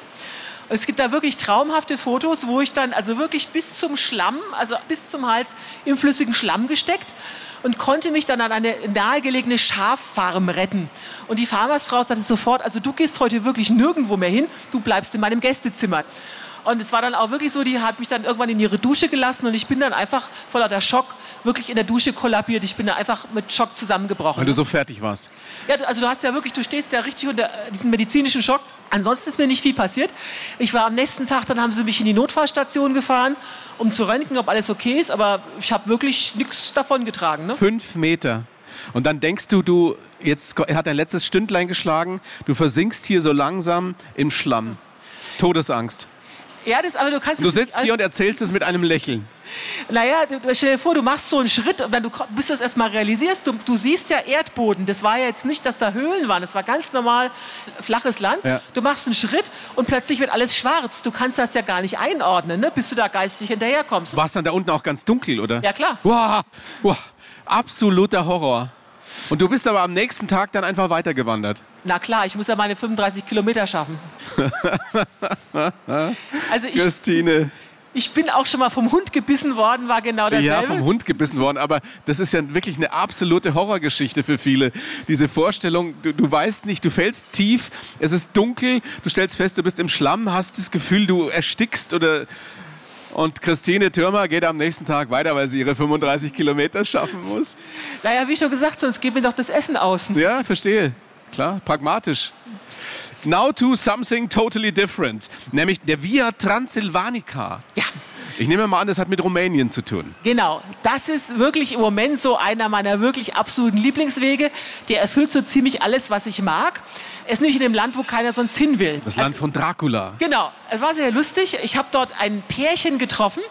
Es gibt da wirklich traumhafte Fotos, wo ich dann also wirklich bis zum Schlamm, also bis zum Hals im flüssigen Schlamm gesteckt und konnte mich dann an eine nahegelegene Schaffarm retten. Und die Farmersfrau sagte sofort, also du gehst heute wirklich nirgendwo mehr hin, du bleibst in meinem Gästezimmer. Und es war dann auch wirklich so, die hat mich dann irgendwann in ihre Dusche gelassen und ich bin dann einfach voller der Schock wirklich in der Dusche kollabiert. Ich bin da einfach mit Schock zusammengebrochen. Weil du so fertig warst. Ja, also du hast ja wirklich, du stehst ja richtig unter diesem medizinischen Schock. Ansonsten ist mir nicht viel passiert. Ich war am nächsten Tag, dann haben sie mich in die Notfallstation gefahren, um zu röntgen, ob alles okay ist. Aber ich habe wirklich nichts davon getragen. Ne? Fünf Meter. Und dann denkst du, du, jetzt hat dein letztes Stündlein geschlagen, du versinkst hier so langsam im Schlamm. Todesangst. Ja, das, aber du kannst Du sitzt hier und erzählst es mit einem Lächeln. Naja, stell dir vor, du machst so einen Schritt und dann du bis du das erstmal realisierst, du, du siehst ja Erdboden. Das war ja jetzt nicht, dass da Höhlen waren. Das war ganz normal flaches Land. Ja. Du machst einen Schritt und plötzlich wird alles schwarz. Du kannst das ja gar nicht einordnen, ne, bis du da geistig hinterherkommst. War es dann da unten auch ganz dunkel, oder? Ja, klar. Wow, wow, absoluter Horror. Und du bist aber am nächsten Tag dann einfach weitergewandert. Na klar, ich muss ja meine 35 Kilometer schaffen. also ich, Christine. Ich bin auch schon mal vom Hund gebissen worden, war genau dasselbe. Ja, vom Hund gebissen worden, aber das ist ja wirklich eine absolute Horrorgeschichte für viele. Diese Vorstellung, du, du weißt nicht, du fällst tief, es ist dunkel, du stellst fest, du bist im Schlamm, hast das Gefühl, du erstickst oder und Christine Türmer geht am nächsten Tag weiter, weil sie ihre 35 Kilometer schaffen muss. Naja, wie schon gesagt, sonst geben wir doch das Essen aus. Ja, verstehe. Klar, pragmatisch. Now to something totally different, nämlich der Via Transilvanica. Ja. Ich nehme mal an, das hat mit Rumänien zu tun. Genau, das ist wirklich im Moment so einer meiner wirklich absoluten Lieblingswege. Der erfüllt so ziemlich alles, was ich mag. Er ist nämlich in dem Land, wo keiner sonst hin will. Das Land von Dracula. Genau, es war sehr lustig. Ich habe dort ein Pärchen getroffen,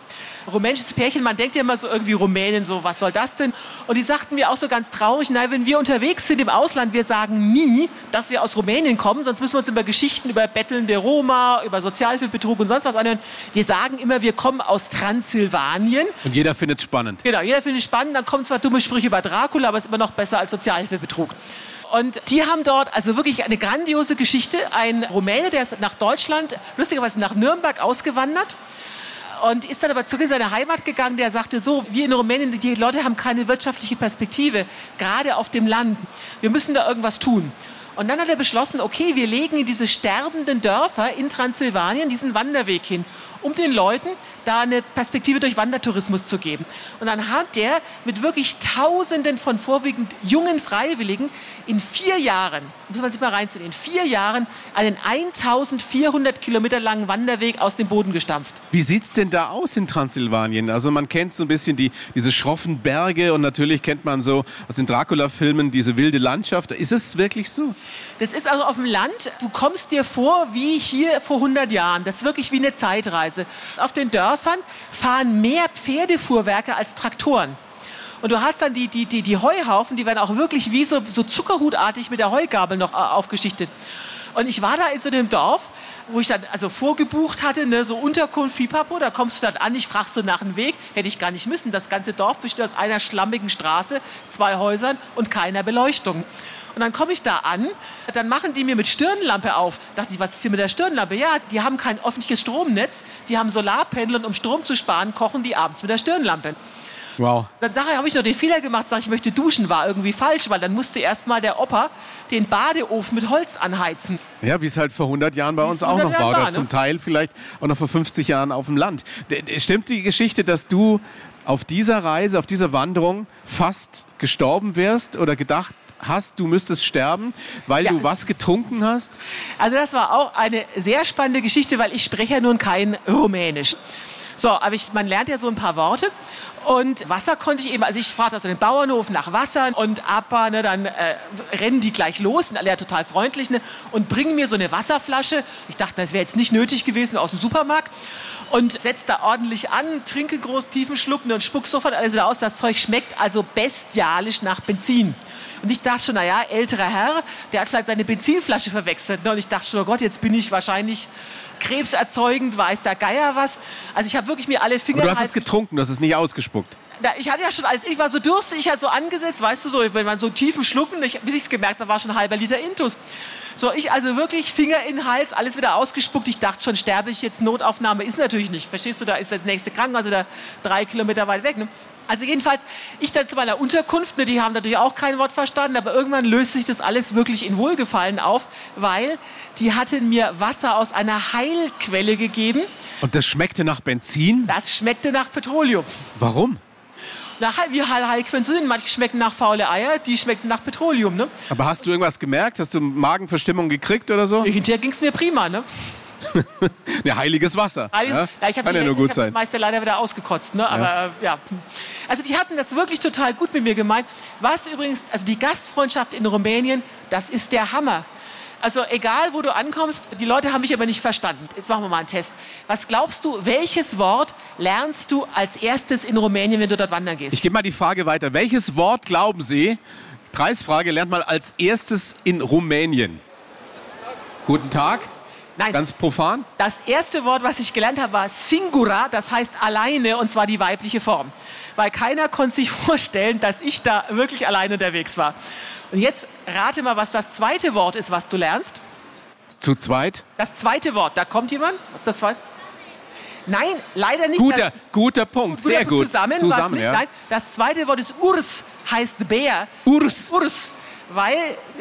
rumänisches Pärchen. Man denkt ja immer so irgendwie Rumänien, so was soll das denn? Und die sagten mir auch so ganz traurig, nein, wenn wir unterwegs sind im Ausland, wir sagen nie, dass wir aus Rumänien kommen, sonst müssen wir uns über Geschichten über bettelnde Roma, über Sozialhilfebetrug und sonst was anhören. Wir sagen immer, wir kommen aus Transsilvanien. Und jeder findet es spannend. Genau, jeder findet es spannend. Dann kommen zwar dumme Sprüche über Dracula, aber es ist immer noch besser als Sozialhilfebetrug. Und die haben dort also wirklich eine grandiose Geschichte. Ein Rumäne, der ist nach Deutschland, lustigerweise nach Nürnberg ausgewandert und ist dann aber zurück in seine Heimat gegangen. Der sagte so, wir in Rumänien, die Leute haben keine wirtschaftliche Perspektive, gerade auf dem Land. Wir müssen da irgendwas tun. Und dann hat er beschlossen, okay, wir legen in diese sterbenden Dörfer in Transsilvanien diesen Wanderweg hin, um den Leuten da eine Perspektive durch Wandertourismus zu geben. Und dann hat der mit wirklich Tausenden von vorwiegend jungen Freiwilligen in vier Jahren, muss man sich mal reinziehen, in vier Jahren einen 1400 Kilometer langen Wanderweg aus dem Boden gestampft. Wie sieht es denn da aus in Transsilvanien? Also man kennt so ein bisschen die, diese schroffen Berge und natürlich kennt man so aus den Dracula-Filmen diese wilde Landschaft. Ist es wirklich so? Das ist also auf dem Land, du kommst dir vor wie hier vor 100 Jahren. Das ist wirklich wie eine Zeitreise. Auf den Dörfern fahren mehr Pferdefuhrwerke als Traktoren. Und du hast dann die, die, die, die Heuhaufen, die werden auch wirklich wie so, so zuckerhutartig mit der Heugabel noch aufgeschichtet. Und ich war da in so einem Dorf, wo ich dann also vorgebucht hatte, ne, so Unterkunft, Pipapo, da kommst du dann an, ich fragst du nach dem Weg, hätte ich gar nicht müssen. Das ganze Dorf besteht aus einer schlammigen Straße, zwei Häusern und keiner Beleuchtung. Und dann komme ich da an, dann machen die mir mit Stirnlampe auf. Da dachte ich, was ist hier mit der Stirnlampe? Ja, die haben kein öffentliches Stromnetz, die haben Solarpanel und um Strom zu sparen, kochen die abends mit der Stirnlampe. Wow. Dann sage ich, habe ich noch den Fehler gemacht, sage ich möchte duschen, war irgendwie falsch, weil dann musste erst mal der Opa den Badeofen mit Holz anheizen. Ja, wie es halt vor 100 Jahren bei uns auch noch 100 war. Jahren Oder war, ne? zum Teil vielleicht auch noch vor 50 Jahren auf dem Land. Stimmt die Geschichte, dass du auf dieser Reise, auf dieser Wanderung fast gestorben wärst oder gedacht hast, du müsstest sterben, weil Ja. du was getrunken hast? Also das war auch eine sehr spannende Geschichte, weil ich spreche ja nun kein Rumänisch. So, aber ich, man lernt ja so ein paar Worte. Und Wasser konnte ich eben, also ich fragte aus dem Bauernhof nach Wasser und Abba, ne, dann äh, rennen die gleich los, sind alle ja total freundlich, ne, und bringen mir so eine Wasserflasche. Ich dachte, das wäre jetzt nicht nötig gewesen aus dem Supermarkt. Und setz da ordentlich an, trinke groß tiefen Schluck ne, und spuck sofort alles wieder aus. Das Zeug schmeckt also bestialisch nach Benzin. Und ich dachte schon, naja, älterer Herr, der hat vielleicht seine Benzinflasche verwechselt. Ne? Und ich dachte schon, oh Gott, jetzt bin ich wahrscheinlich krebserzeugend, weiß der Geier was. Also ich habe wirklich mir alle Finger Aber du hast es getrunken, du hast es nicht ausgespuckt. na, ich hatte ja schon alles, ich war so durstig, ich hatte so angesetzt, weißt du, so, wenn man so tiefen Schlucken, ich, bis ich es gemerkt habe, war schon ein halber Liter Intus. So, ich also wirklich Finger in den Hals, alles wieder ausgespuckt. Ich dachte schon, sterbe ich jetzt, Notaufnahme ist natürlich nicht. Verstehst du, da ist das nächste Krankenhaus oder drei Kilometer weit weg. Ne? Also jedenfalls, ich dann zu meiner Unterkunft, ne, die haben natürlich auch kein Wort verstanden, aber irgendwann löst sich das alles wirklich in Wohlgefallen auf, weil die hatten mir Wasser aus einer Heilquelle gegeben. Und das schmeckte nach Benzin? Das schmeckte nach Petroleum. Warum? Na, Heil- wie Heil- Heilquellen sind. Manche schmecken nach faule Eier, die schmecken nach Petroleum. Ne? Aber hast du irgendwas gemerkt? Hast du Magenverstimmung gekriegt oder so? Hinterher ging es mir prima. Ne? Ne, heiliges Wasser. Alles, ja? ja, ich habe Kann ja nur gut das sein. meiste leider wieder ausgekotzt. Ne? Aber äh, ja. Also die hatten das wirklich total gut mit mir gemeint. Was übrigens, also die Gastfreundschaft in Rumänien, das ist der Hammer. Also egal, wo du ankommst, die Leute haben mich aber nicht verstanden. Jetzt machen wir mal einen Test. Was glaubst du, welches Wort lernst du als erstes in Rumänien, wenn du dort wandern gehst? Ich gebe mal die Frage weiter. Welches Wort glauben Sie, Preisfrage, lernt mal als erstes in Rumänien? Guten Tag. Nein, Ganz profan. Das erste Wort, was ich gelernt habe, war Singura, das heißt alleine und zwar die weibliche Form. Weil keiner konnte sich vorstellen, dass ich da wirklich alleine unterwegs war. Und jetzt rate mal, was das zweite Wort ist, was du lernst. Zu zweit. Das zweite Wort, da kommt jemand? Das zweite? Nein, leider nicht. Guter, das, guter Punkt. Sehr Guter Punkt gut. Zusammen, Zusammen nicht. ja. Nein, das zweite Wort ist Urs, heißt Bär. Urs. Urs. Weil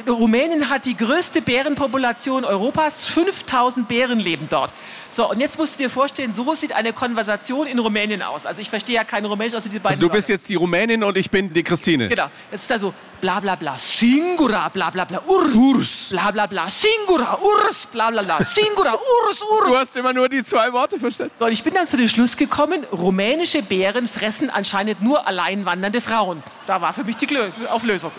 Rumänien hat die größte Bärenpopulation Europas. 5000 Bären leben dort. So, und jetzt musst du dir vorstellen, so sieht eine Konversation in Rumänien aus. Also ich verstehe ja kein Rumänisch außer diese beiden Also du bist Wörter. jetzt die Rumänin und ich bin die Christine. Genau. Es ist da so bla bla bla, Singura, bla bla bla, Urs, Urs. bla bla bla, Singura, Urs, bla bla bla, Singura, Urs, Urs. Du hast immer nur die zwei Worte verstanden. So, und ich bin dann zu dem Schluss gekommen, rumänische Bären fressen anscheinend nur allein wandernde Frauen. Da war für mich die Auflösung.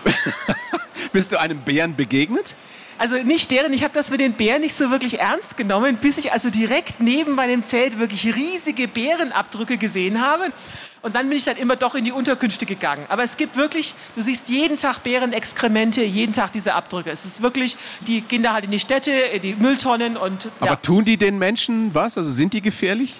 Bist du einem Bären begegnet? Also nicht deren, ich habe das mit den Bären nicht so wirklich ernst genommen, bis ich also direkt neben meinem Zelt wirklich riesige Bärenabdrücke gesehen habe. Und dann bin ich dann immer doch in die Unterkünfte gegangen. Aber es gibt wirklich, du siehst jeden Tag Bärenexkremente, jeden Tag diese Abdrücke. Es ist wirklich, die gehen da halt in die Städte, in die Mülltonnen und Aber ja. tun die den Menschen was? Also sind die gefährlich?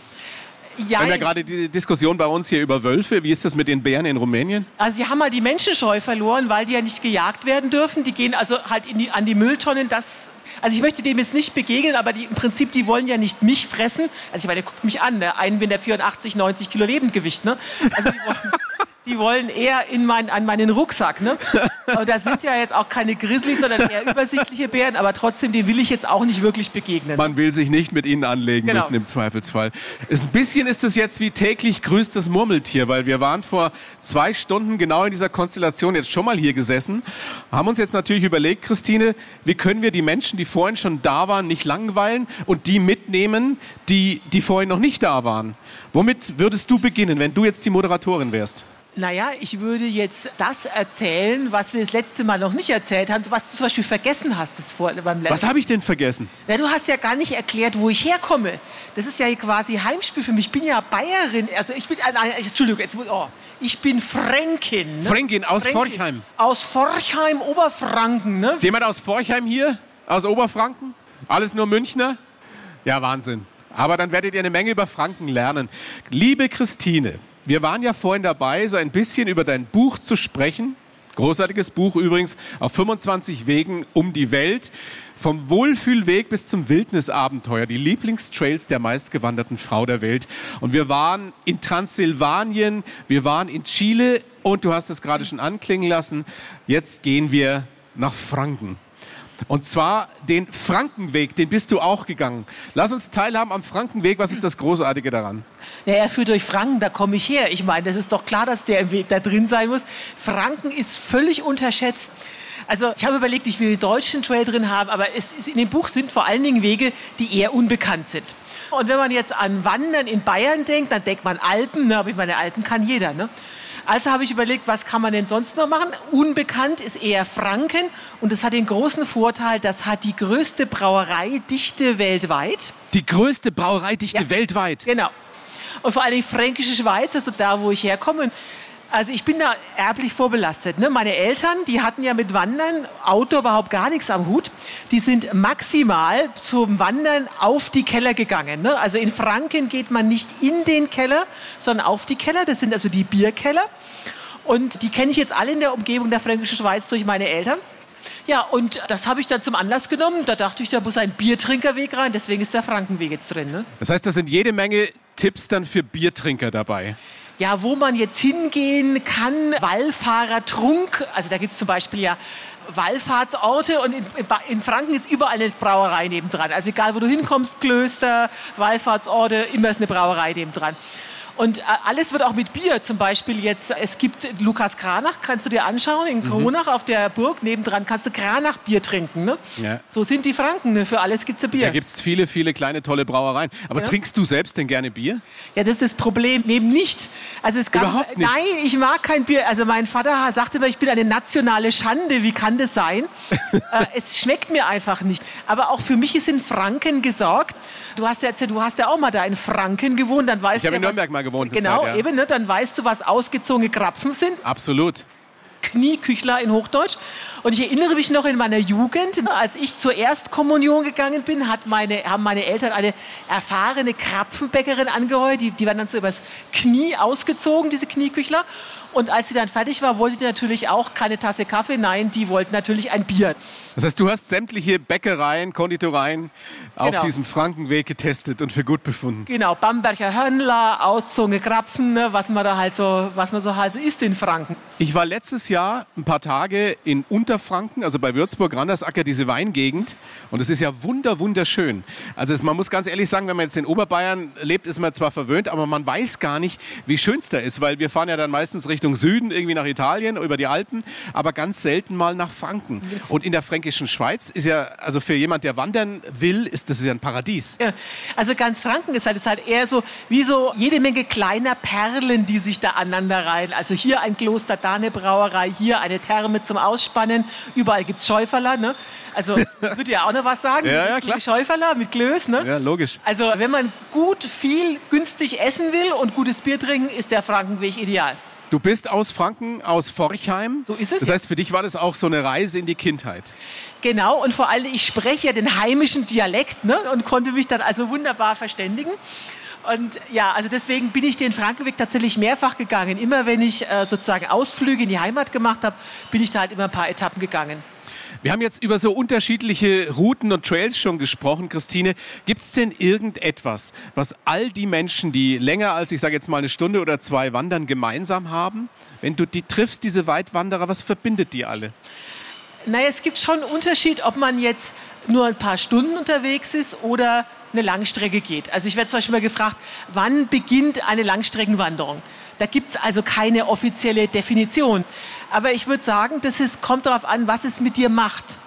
Wir haben ja gerade die Diskussion bei uns hier über Wölfe. Wie ist das mit den Bären in Rumänien? Also sie haben mal die Menschenscheu verloren, weil die ja nicht gejagt werden dürfen. Die gehen also halt die, an die Mülltonnen. Das, also ich möchte dem jetzt nicht begegnen, aber die, im Prinzip, die wollen ja nicht mich fressen. Also ich meine, der guckt mich an, ne? einen bin der 84, 90 Kilo Lebendgewicht. Ne? Also die wollen, die wollen eher in mein, an meinen Rucksack. Ne? Aber da sind ja jetzt auch keine Grizzlies, sondern eher übersichtliche Bären. Aber trotzdem, dem will ich jetzt auch nicht wirklich begegnen. Man will sich nicht mit ihnen anlegen Genau. müssen im Zweifelsfall. Ist ein bisschen ist es jetzt wie täglich grüßt das Murmeltier, weil wir waren vor zwei Stunden genau in dieser Konstellation jetzt schon mal hier gesessen, haben uns jetzt natürlich überlegt, Christine, wie können wir die Menschen, die vorhin schon da waren, nicht langweilen und die mitnehmen, die, die vorhin noch nicht da waren. Womit würdest du beginnen, wenn du jetzt die Moderatorin wärst? Naja, ich würde jetzt das erzählen, was wir das letzte Mal noch nicht erzählt haben, was du zum Beispiel vergessen hast das vor, beim letzten Was habe ich denn vergessen? Na, du hast ja gar nicht erklärt, wo ich herkomme. Das ist ja quasi Heimspiel für mich. Ich bin ja Bayerin. Also ich bin, nein, Entschuldigung, jetzt, oh, ich bin Fränkin. Ne? Fränkin aus Fränkin. Forchheim. Aus Forchheim, Oberfranken. Ne? Ist jemand aus Forchheim hier? Aus Oberfranken? Alles nur Münchner? Ja, Wahnsinn. Aber dann werdet ihr eine Menge über Franken lernen. Liebe Christine, wir waren ja vorhin dabei, so ein bisschen über dein Buch zu sprechen. Großartiges Buch übrigens, auf 25 Wegen um die Welt. Vom Wohlfühlweg bis zum Wildnisabenteuer. Die Lieblingstrails der meistgewanderten Frau der Welt. Und wir waren in Transsilvanien, wir waren in Chile und du hast es gerade schon anklingen lassen. Jetzt gehen wir nach Franken. Und zwar den Frankenweg, den bist du auch gegangen. Lass uns teilhaben am Frankenweg. Was ist das Großartige daran? Ja, er führt durch Franken, da komme ich her. Ich meine, das ist doch klar, dass der Weg da drin sein muss. Franken ist völlig unterschätzt. Also ich habe überlegt, ich will den deutschen Trail drin haben, aber es ist, in dem Buch sind vor allen Dingen Wege, die eher unbekannt sind. Und wenn man jetzt an Wandern in Bayern denkt, dann denkt man Alpen, ne? aber ich meine, Alpen kann jeder. Ne? Also habe ich überlegt, was kann man denn sonst noch machen? Unbekannt ist eher Franken und das hat den großen Vorteil, das hat die größte Brauereidichte weltweit. Die größte Brauereidichte Ja. weltweit. Genau. Und vor allen Dingen Fränkische Schweiz, also da, wo ich herkomme. Also ich bin da erblich vorbelastet. Ne? Meine Eltern, die hatten ja mit Wandern, Outdoor überhaupt gar nichts am Hut. Die sind maximal zum Wandern auf die Keller gegangen. Ne? Also in Franken geht man nicht in den Keller, sondern auf die Keller. Das sind also die Bierkeller. Und die kenne ich jetzt alle in der Umgebung der Fränkischen Schweiz durch meine Eltern. Ja, und das habe ich dann zum Anlass genommen. Da dachte ich, da muss ein Biertrinkerweg rein. Deswegen ist der Frankenweg jetzt drin. Ne? Das heißt, da sind jede Menge Tipps dann für Biertrinker dabei. Ja, wo man jetzt hingehen kann, Wallfahrertrunk, also da gibt es zum Beispiel ja Wallfahrtsorte und in, in Franken ist überall eine Brauerei nebendran. Also egal, wo du hinkommst, Klöster, Wallfahrtsorte, immer ist eine Brauerei nebendran. Und äh, alles wird auch mit Bier zum Beispiel jetzt, es gibt Lukas Kranach, kannst du dir anschauen, in Kronach auf der Burg nebendran kannst du Kranach-Bier trinken. Ne? Ja. So sind die Franken, ne? für alles gibt's ein Bier. Da gibt es viele, viele kleine tolle Brauereien. Aber Ja. trinkst du selbst denn gerne Bier? Ja, das ist das Problem. Eben nicht. Also es gab, Überhaupt nicht? Nein, ich mag kein Bier. Also mein Vater sagte immer, ich bin eine nationale Schande. Wie kann das sein? äh, es schmeckt mir einfach nicht. Aber auch für mich ist in Franken gesorgt. Du hast ja erzählt, du hast ja auch mal da in Franken gewohnt. Dann weißt Ich habe du in Nürnberg mal gewohnt, eine Genau, Zeit, ja. eben. Ne? Dann weißt du, was ausgezogene Krapfen sind. Absolut. Knieküchler in Hochdeutsch. Und ich erinnere mich noch in meiner Jugend, als ich zur Erstkommunion gegangen bin, hat meine, haben meine Eltern eine erfahrene Krapfenbäckerin angeheuert. Die, die werden dann so übers Knie ausgezogen, diese Knieküchler. Und als sie dann fertig war, wollte die natürlich auch keine Tasse Kaffee. Nein, die wollten natürlich ein Bier. Das heißt, du hast sämtliche Bäckereien, Konditoreien auf Genau. diesem Frankenweg getestet und für gut befunden. Genau, Bamberger Hörnler, Auszunge, Krapfen, ne, was man da halt so, was man so halt so isst in Franken. Ich war letztes Jahr ein paar Tage in Unterfranken, also bei Würzburg, Randersacker, diese Weingegend. Und es ist ja wunder, wunderschön. Also es, man muss ganz ehrlich sagen, wenn man jetzt in Oberbayern lebt, ist man zwar verwöhnt, aber man weiß gar nicht, wie schön es da ist. Weil wir fahren ja dann meistens Richtung Süden, irgendwie nach Italien, über die Alpen, aber ganz selten mal nach Franken. Und in der fränkischen Schweiz ist ja, also für jemand, der wandern will, ist das ja ein Paradies. Ja, also ganz Franken ist halt, ist halt eher so wie so jede Menge kleiner Perlen, die sich da aneinander reihen. Also hier ein Kloster, da eine Brauerei, hier eine Therme zum Ausspannen. Überall gibt's Schäuferler. Ne? Also das würde ja auch noch was sagen. Ja, ja, klar. Schäuferler mit Klöß. Ne? Ja, logisch. Also wenn man gut, viel, günstig essen will und gutes Bier trinken, ist der Frankenweg ideal. Du bist aus Franken, aus Forchheim. So ist es, Das heißt, für dich war das auch so eine Reise in die Kindheit. Genau, und vor allem, ich spreche ja den heimischen Dialekt ne, und konnte mich dann also wunderbar verständigen. Und ja, also deswegen bin ich den Frankenweg tatsächlich mehrfach gegangen. Immer wenn ich äh, sozusagen Ausflüge in die Heimat gemacht habe, bin ich da halt immer ein paar Etappen gegangen. Wir haben jetzt über so unterschiedliche Routen und Trails schon gesprochen, Christine. Gibt es denn irgendetwas, was all die Menschen, die länger als, ich sage jetzt mal eine Stunde oder zwei wandern, gemeinsam haben? Wenn du die triffst, diese Weitwanderer, was verbindet die alle? Naja, es gibt schon einen Unterschied, ob man jetzt nur ein paar Stunden unterwegs ist oder eine Langstrecke geht. Also ich werde zum Beispiel mal gefragt, wann beginnt eine Langstreckenwanderung? Da gibt es also keine offizielle Definition. Aber ich würde sagen, das ist, kommt darauf an, was es mit dir macht.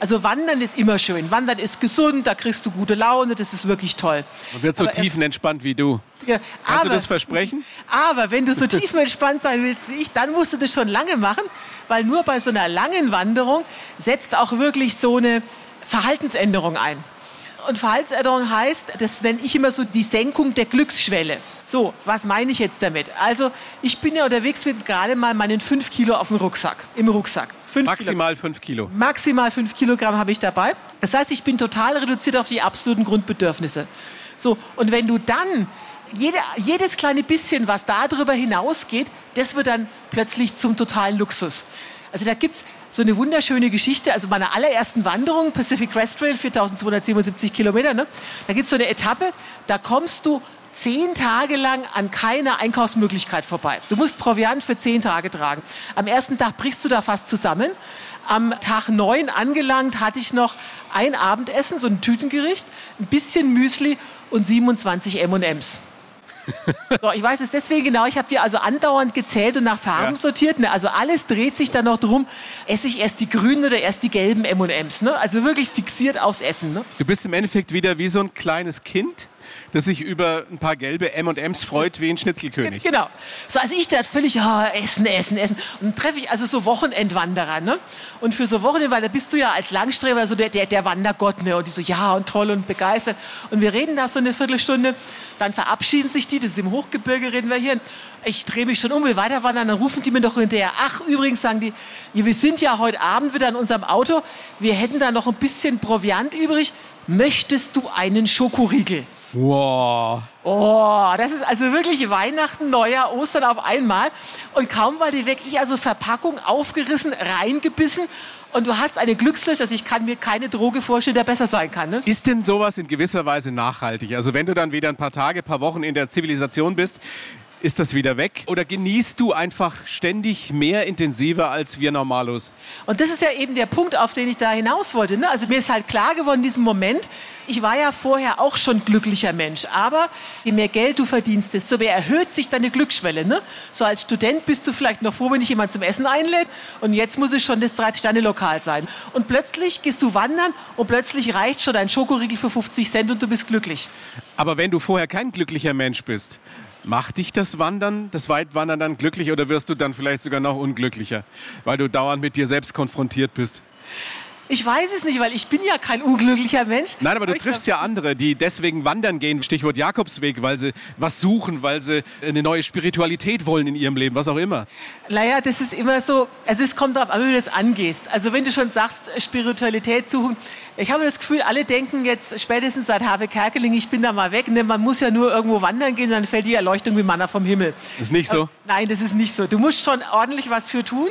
Also Wandern ist immer schön. Wandern ist gesund, da kriegst du gute Laune, das ist wirklich toll. Und wird so Aber tiefenentspannt wie du. Ja, Kannst du aber- das versprechen? Aber wenn du so tiefenentspannt sein willst wie ich, dann musst du das schon lange machen, weil nur bei so einer langen Wanderung setzt auch wirklich so eine Verhaltensänderung ein. Und Verhaltensänderung heißt, das nenne ich immer so die Senkung der Glücksschwelle. So, was meine ich jetzt damit? Also, ich bin ja unterwegs mit gerade mal meinen fünf Kilo auf dem Rucksack, im Rucksack. Fünf. Maximal fünf Kilo. Maximal fünf Kilogramm habe ich dabei. Das heißt, ich bin total reduziert auf die absoluten Grundbedürfnisse. So, und wenn du dann jede, jedes kleine bisschen, was darüber hinausgeht, das wird dann plötzlich zum totalen Luxus. Also da gibt's so eine wunderschöne Geschichte, also meiner allerersten Wanderung, Pacific Crest Trail, 4277 Kilometer, ne? da gibt's so eine Etappe, da kommst du zehn Tage lang an keiner Einkaufsmöglichkeit vorbei. Du musst Proviant für zehn Tage tragen. Am ersten Tag brichst du da fast zusammen. Am Tag neun angelangt hatte ich noch ein Abendessen, so ein Tütengericht, ein bisschen Müsli und 27 M&Ms. So, ich weiß es deswegen genau. Ich habe die also andauernd gezählt und nach Farben Ja. sortiert. Ne? Also alles dreht sich dann noch drum, esse ich erst die grünen oder erst die gelben M&Ms. Ne? Also wirklich fixiert aufs Essen. Ne? Du bist im Endeffekt wieder wie so ein kleines Kind, das sich über ein paar gelbe M&M's freut wie ein Schnitzelkönig. Genau. So, also ich da völlig, ah, essen, essen, essen. Und dann treffe ich also so Wochenendwanderer, ne? Und für so Wochenendwanderer bist du ja als Langstreber so der, der, der Wandergott, ne? Und die so, ja, und toll und begeistert. Und wir reden da so eine Viertelstunde. Dann verabschieden sich die, das ist im Hochgebirge, reden wir hier. Ich drehe mich schon um, will weiter wandern, dann rufen die mir doch hinterher. Ach, übrigens sagen die, wir sind ja heute Abend wieder in unserem Auto. Wir hätten da noch ein bisschen Proviant übrig. Möchtest du einen Schokoriegel? Wow. Oh, das ist also wirklich Weihnachten, Neujahr, Ostern auf einmal. Und kaum war die weg, ich also Verpackung aufgerissen, reingebissen. Und du hast eine Glückslösung. Also ich kann mir keine Droge vorstellen, der besser sein kann. Ne? Ist denn sowas in gewisser Weise nachhaltig? Also wenn du dann wieder ein paar Tage, paar Wochen in der Zivilisation bist, ist das wieder weg? Oder genießt du einfach ständig mehr intensiver als wir Normalos? Und das ist ja eben der Punkt, auf den ich da hinaus wollte. Ne? Also mir ist halt klar geworden in diesem Moment, ich war ja vorher auch schon glücklicher Mensch. Aber je mehr Geld du verdienst, desto mehr erhöht sich deine Glücksschwelle. Ne? So als Student bist du vielleicht noch froh, wenn dich jemand zum Essen einlädt. Und jetzt muss es schon das Drei-Sterne-Lokal sein. Und plötzlich gehst du wandern und plötzlich reicht schon ein Schokoriegel für 50 Cent und du bist glücklich. Aber wenn du vorher kein glücklicher Mensch bist, macht dich das Wandern, das Weitwandern dann glücklich oder wirst du dann vielleicht sogar noch unglücklicher, weil du dauernd mit dir selbst konfrontiert bist? Ich weiß es nicht, weil ich bin ja kein unglücklicher Mensch. Nein, aber du ich triffst ja andere, die deswegen wandern gehen, Stichwort Jakobsweg, weil sie was suchen, weil sie eine neue Spiritualität wollen in ihrem Leben, was auch immer. Naja, das ist immer so, also es kommt darauf an, wie du das angehst. Also wenn du schon sagst, Spiritualität suchen, ich habe das Gefühl, alle denken jetzt spätestens seit Harvey Kerkeling, ich bin da mal weg, ne? man muss ja nur irgendwo wandern gehen, dann fällt die Erleuchtung wie Manna vom Himmel. Ist nicht so? Nein, das ist nicht so. Du musst schon ordentlich was für tun.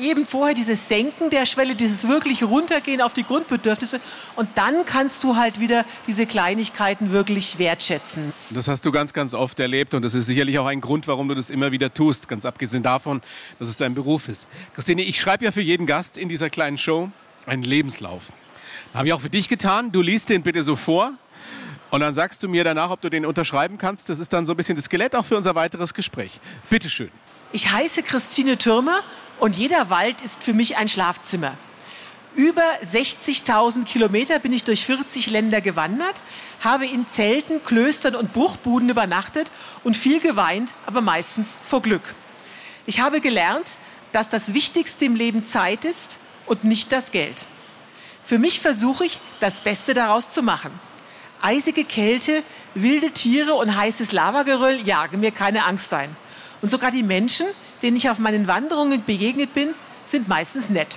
Eben vorher dieses Senken der Schwelle, dieses wirklich runtergehen auf die Grundbedürfnisse und dann kannst du halt wieder diese Kleinigkeiten wirklich wertschätzen. Das hast du ganz, ganz oft erlebt und das ist sicherlich auch ein Grund, warum du das immer wieder tust, ganz abgesehen davon, dass es dein Beruf ist. Christine, ich schreibe ja für jeden Gast in dieser kleinen Show einen Lebenslauf. Habe ich auch für dich getan. Du liest den bitte so vor. Und dann sagst du mir danach, ob du den unterschreiben kannst. Das ist dann so ein bisschen das Skelett auch für unser weiteres Gespräch. Bitte schön. Ich heiße Christine Türmer und jeder Wald ist für mich ein Schlafzimmer. Über 60.000 Kilometer bin ich durch 40 Länder gewandert, habe in Zelten, Klöstern und Bruchbuden übernachtet und viel geweint, aber meistens vor Glück. Ich habe gelernt, dass das Wichtigste im Leben Zeit ist und nicht das Geld. Für mich versuche ich, das Beste daraus zu machen. Eisige Kälte, wilde Tiere und heißes Lavageröll jagen mir keine Angst ein. Und sogar die Menschen, denen ich auf meinen Wanderungen begegnet bin, sind meistens nett.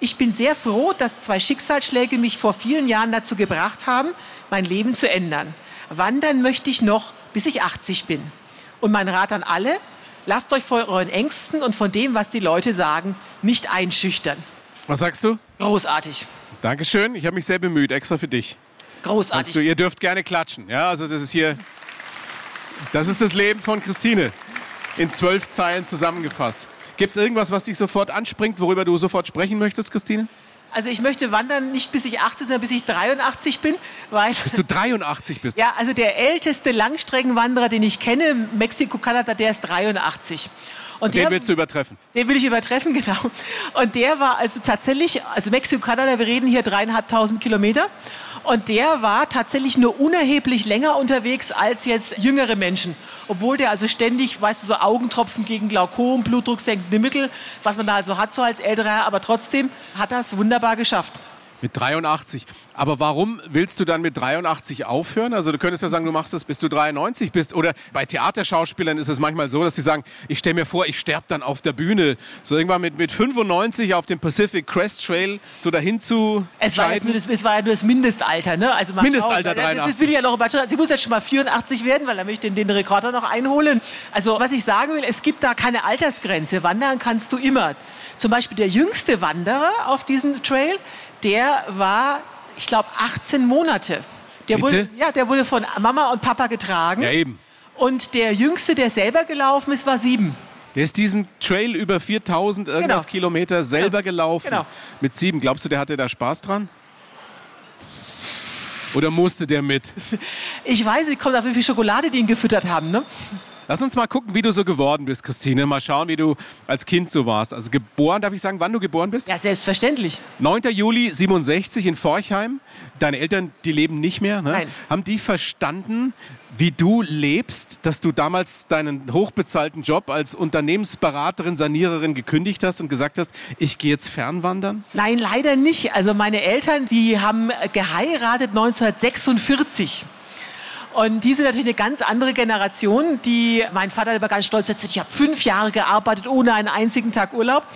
Ich bin sehr froh, dass zwei Schicksalsschläge mich vor vielen Jahren dazu gebracht haben, mein Leben zu ändern. Wandern möchte ich noch, bis ich 80 bin. Und mein Rat an alle, lasst euch vor euren Ängsten und von dem, was die Leute sagen, nicht einschüchtern. Was sagst du? Großartig. Dankeschön. Ich habe mich sehr bemüht, extra für dich. Großartig. Du, ihr dürft gerne klatschen. Ja, also das ist hier, das ist das Leben von Christine in zwölf Zeilen zusammengefasst. Gibt es irgendwas, was dich sofort anspringt, worüber du sofort sprechen möchtest, Christine? Also ich möchte wandern nicht bis ich 80, sondern bis ich 83 bin, weil bis du 83 bist. Ja, also der älteste Langstreckenwanderer, den ich kenne, Mexiko, Kanada, der ist 83. Und den willst du übertreffen? Den will ich übertreffen, genau. Und der war also tatsächlich, also Mexiko, Kanada, wir reden hier dreieinhalbtausend Kilometer. Und der war tatsächlich nur unerheblich länger unterwegs als jetzt jüngere Menschen. Obwohl der also ständig, weißt du, so Augentropfen gegen Glaukom, blutdrucksenkende Mittel, was man da also hat so als älterer, aber trotzdem hat das wunderbar geschafft. Mit 83. Aber warum willst du dann mit 83 aufhören? Also du könntest ja sagen, du machst das bis du 93 bist. Oder bei Theaterschauspielern ist es manchmal so, dass sie sagen, ich stelle mir vor, ich sterbe dann auf der Bühne. So irgendwann mit, mit 95 auf dem Pacific Crest Trail so dahin zu es war, nur das, es war ja nur das Mindestalter. Ne? Also Mindestalter schauen, 83. Das will ja noch. Sie muss jetzt schon mal 84 werden, weil dann möchte ich den, den Rekorder noch einholen. Also was ich sagen will, es gibt da keine Altersgrenze. Wandern kannst du immer. Zum Beispiel der jüngste Wanderer auf diesem Trail, der war, ich glaube, 18 Monate. Der wurde, ja, der wurde von Mama und Papa getragen. Ja, eben. Und der Jüngste, der selber gelaufen ist, war sieben. Der ist diesen Trail über 4000 irgendwas genau. Kilometer selber genau. gelaufen. Genau. Mit sieben. Glaubst du, der hatte da Spaß dran? Oder musste der mit? Ich weiß nicht, kommt auf wie viel Schokolade die ihn gefüttert haben, ne? Lass uns mal gucken, wie du so geworden bist, Christine. Mal schauen, wie du als Kind so warst. Also geboren, darf ich sagen, wann du geboren bist? Ja, selbstverständlich. 9. Juli 67 in Forchheim. Deine Eltern, die leben nicht mehr. Ne? Nein. Haben die verstanden, wie du lebst, dass du damals deinen hochbezahlten Job als Unternehmensberaterin, Saniererin gekündigt hast und gesagt hast, ich gehe jetzt fernwandern? Nein, leider nicht. Also meine Eltern, die haben geheiratet 1946. Und die sind natürlich eine ganz andere Generation, die, mein Vater war ganz stolz, ich habe fünf Jahre gearbeitet ohne einen einzigen Tag Urlaub.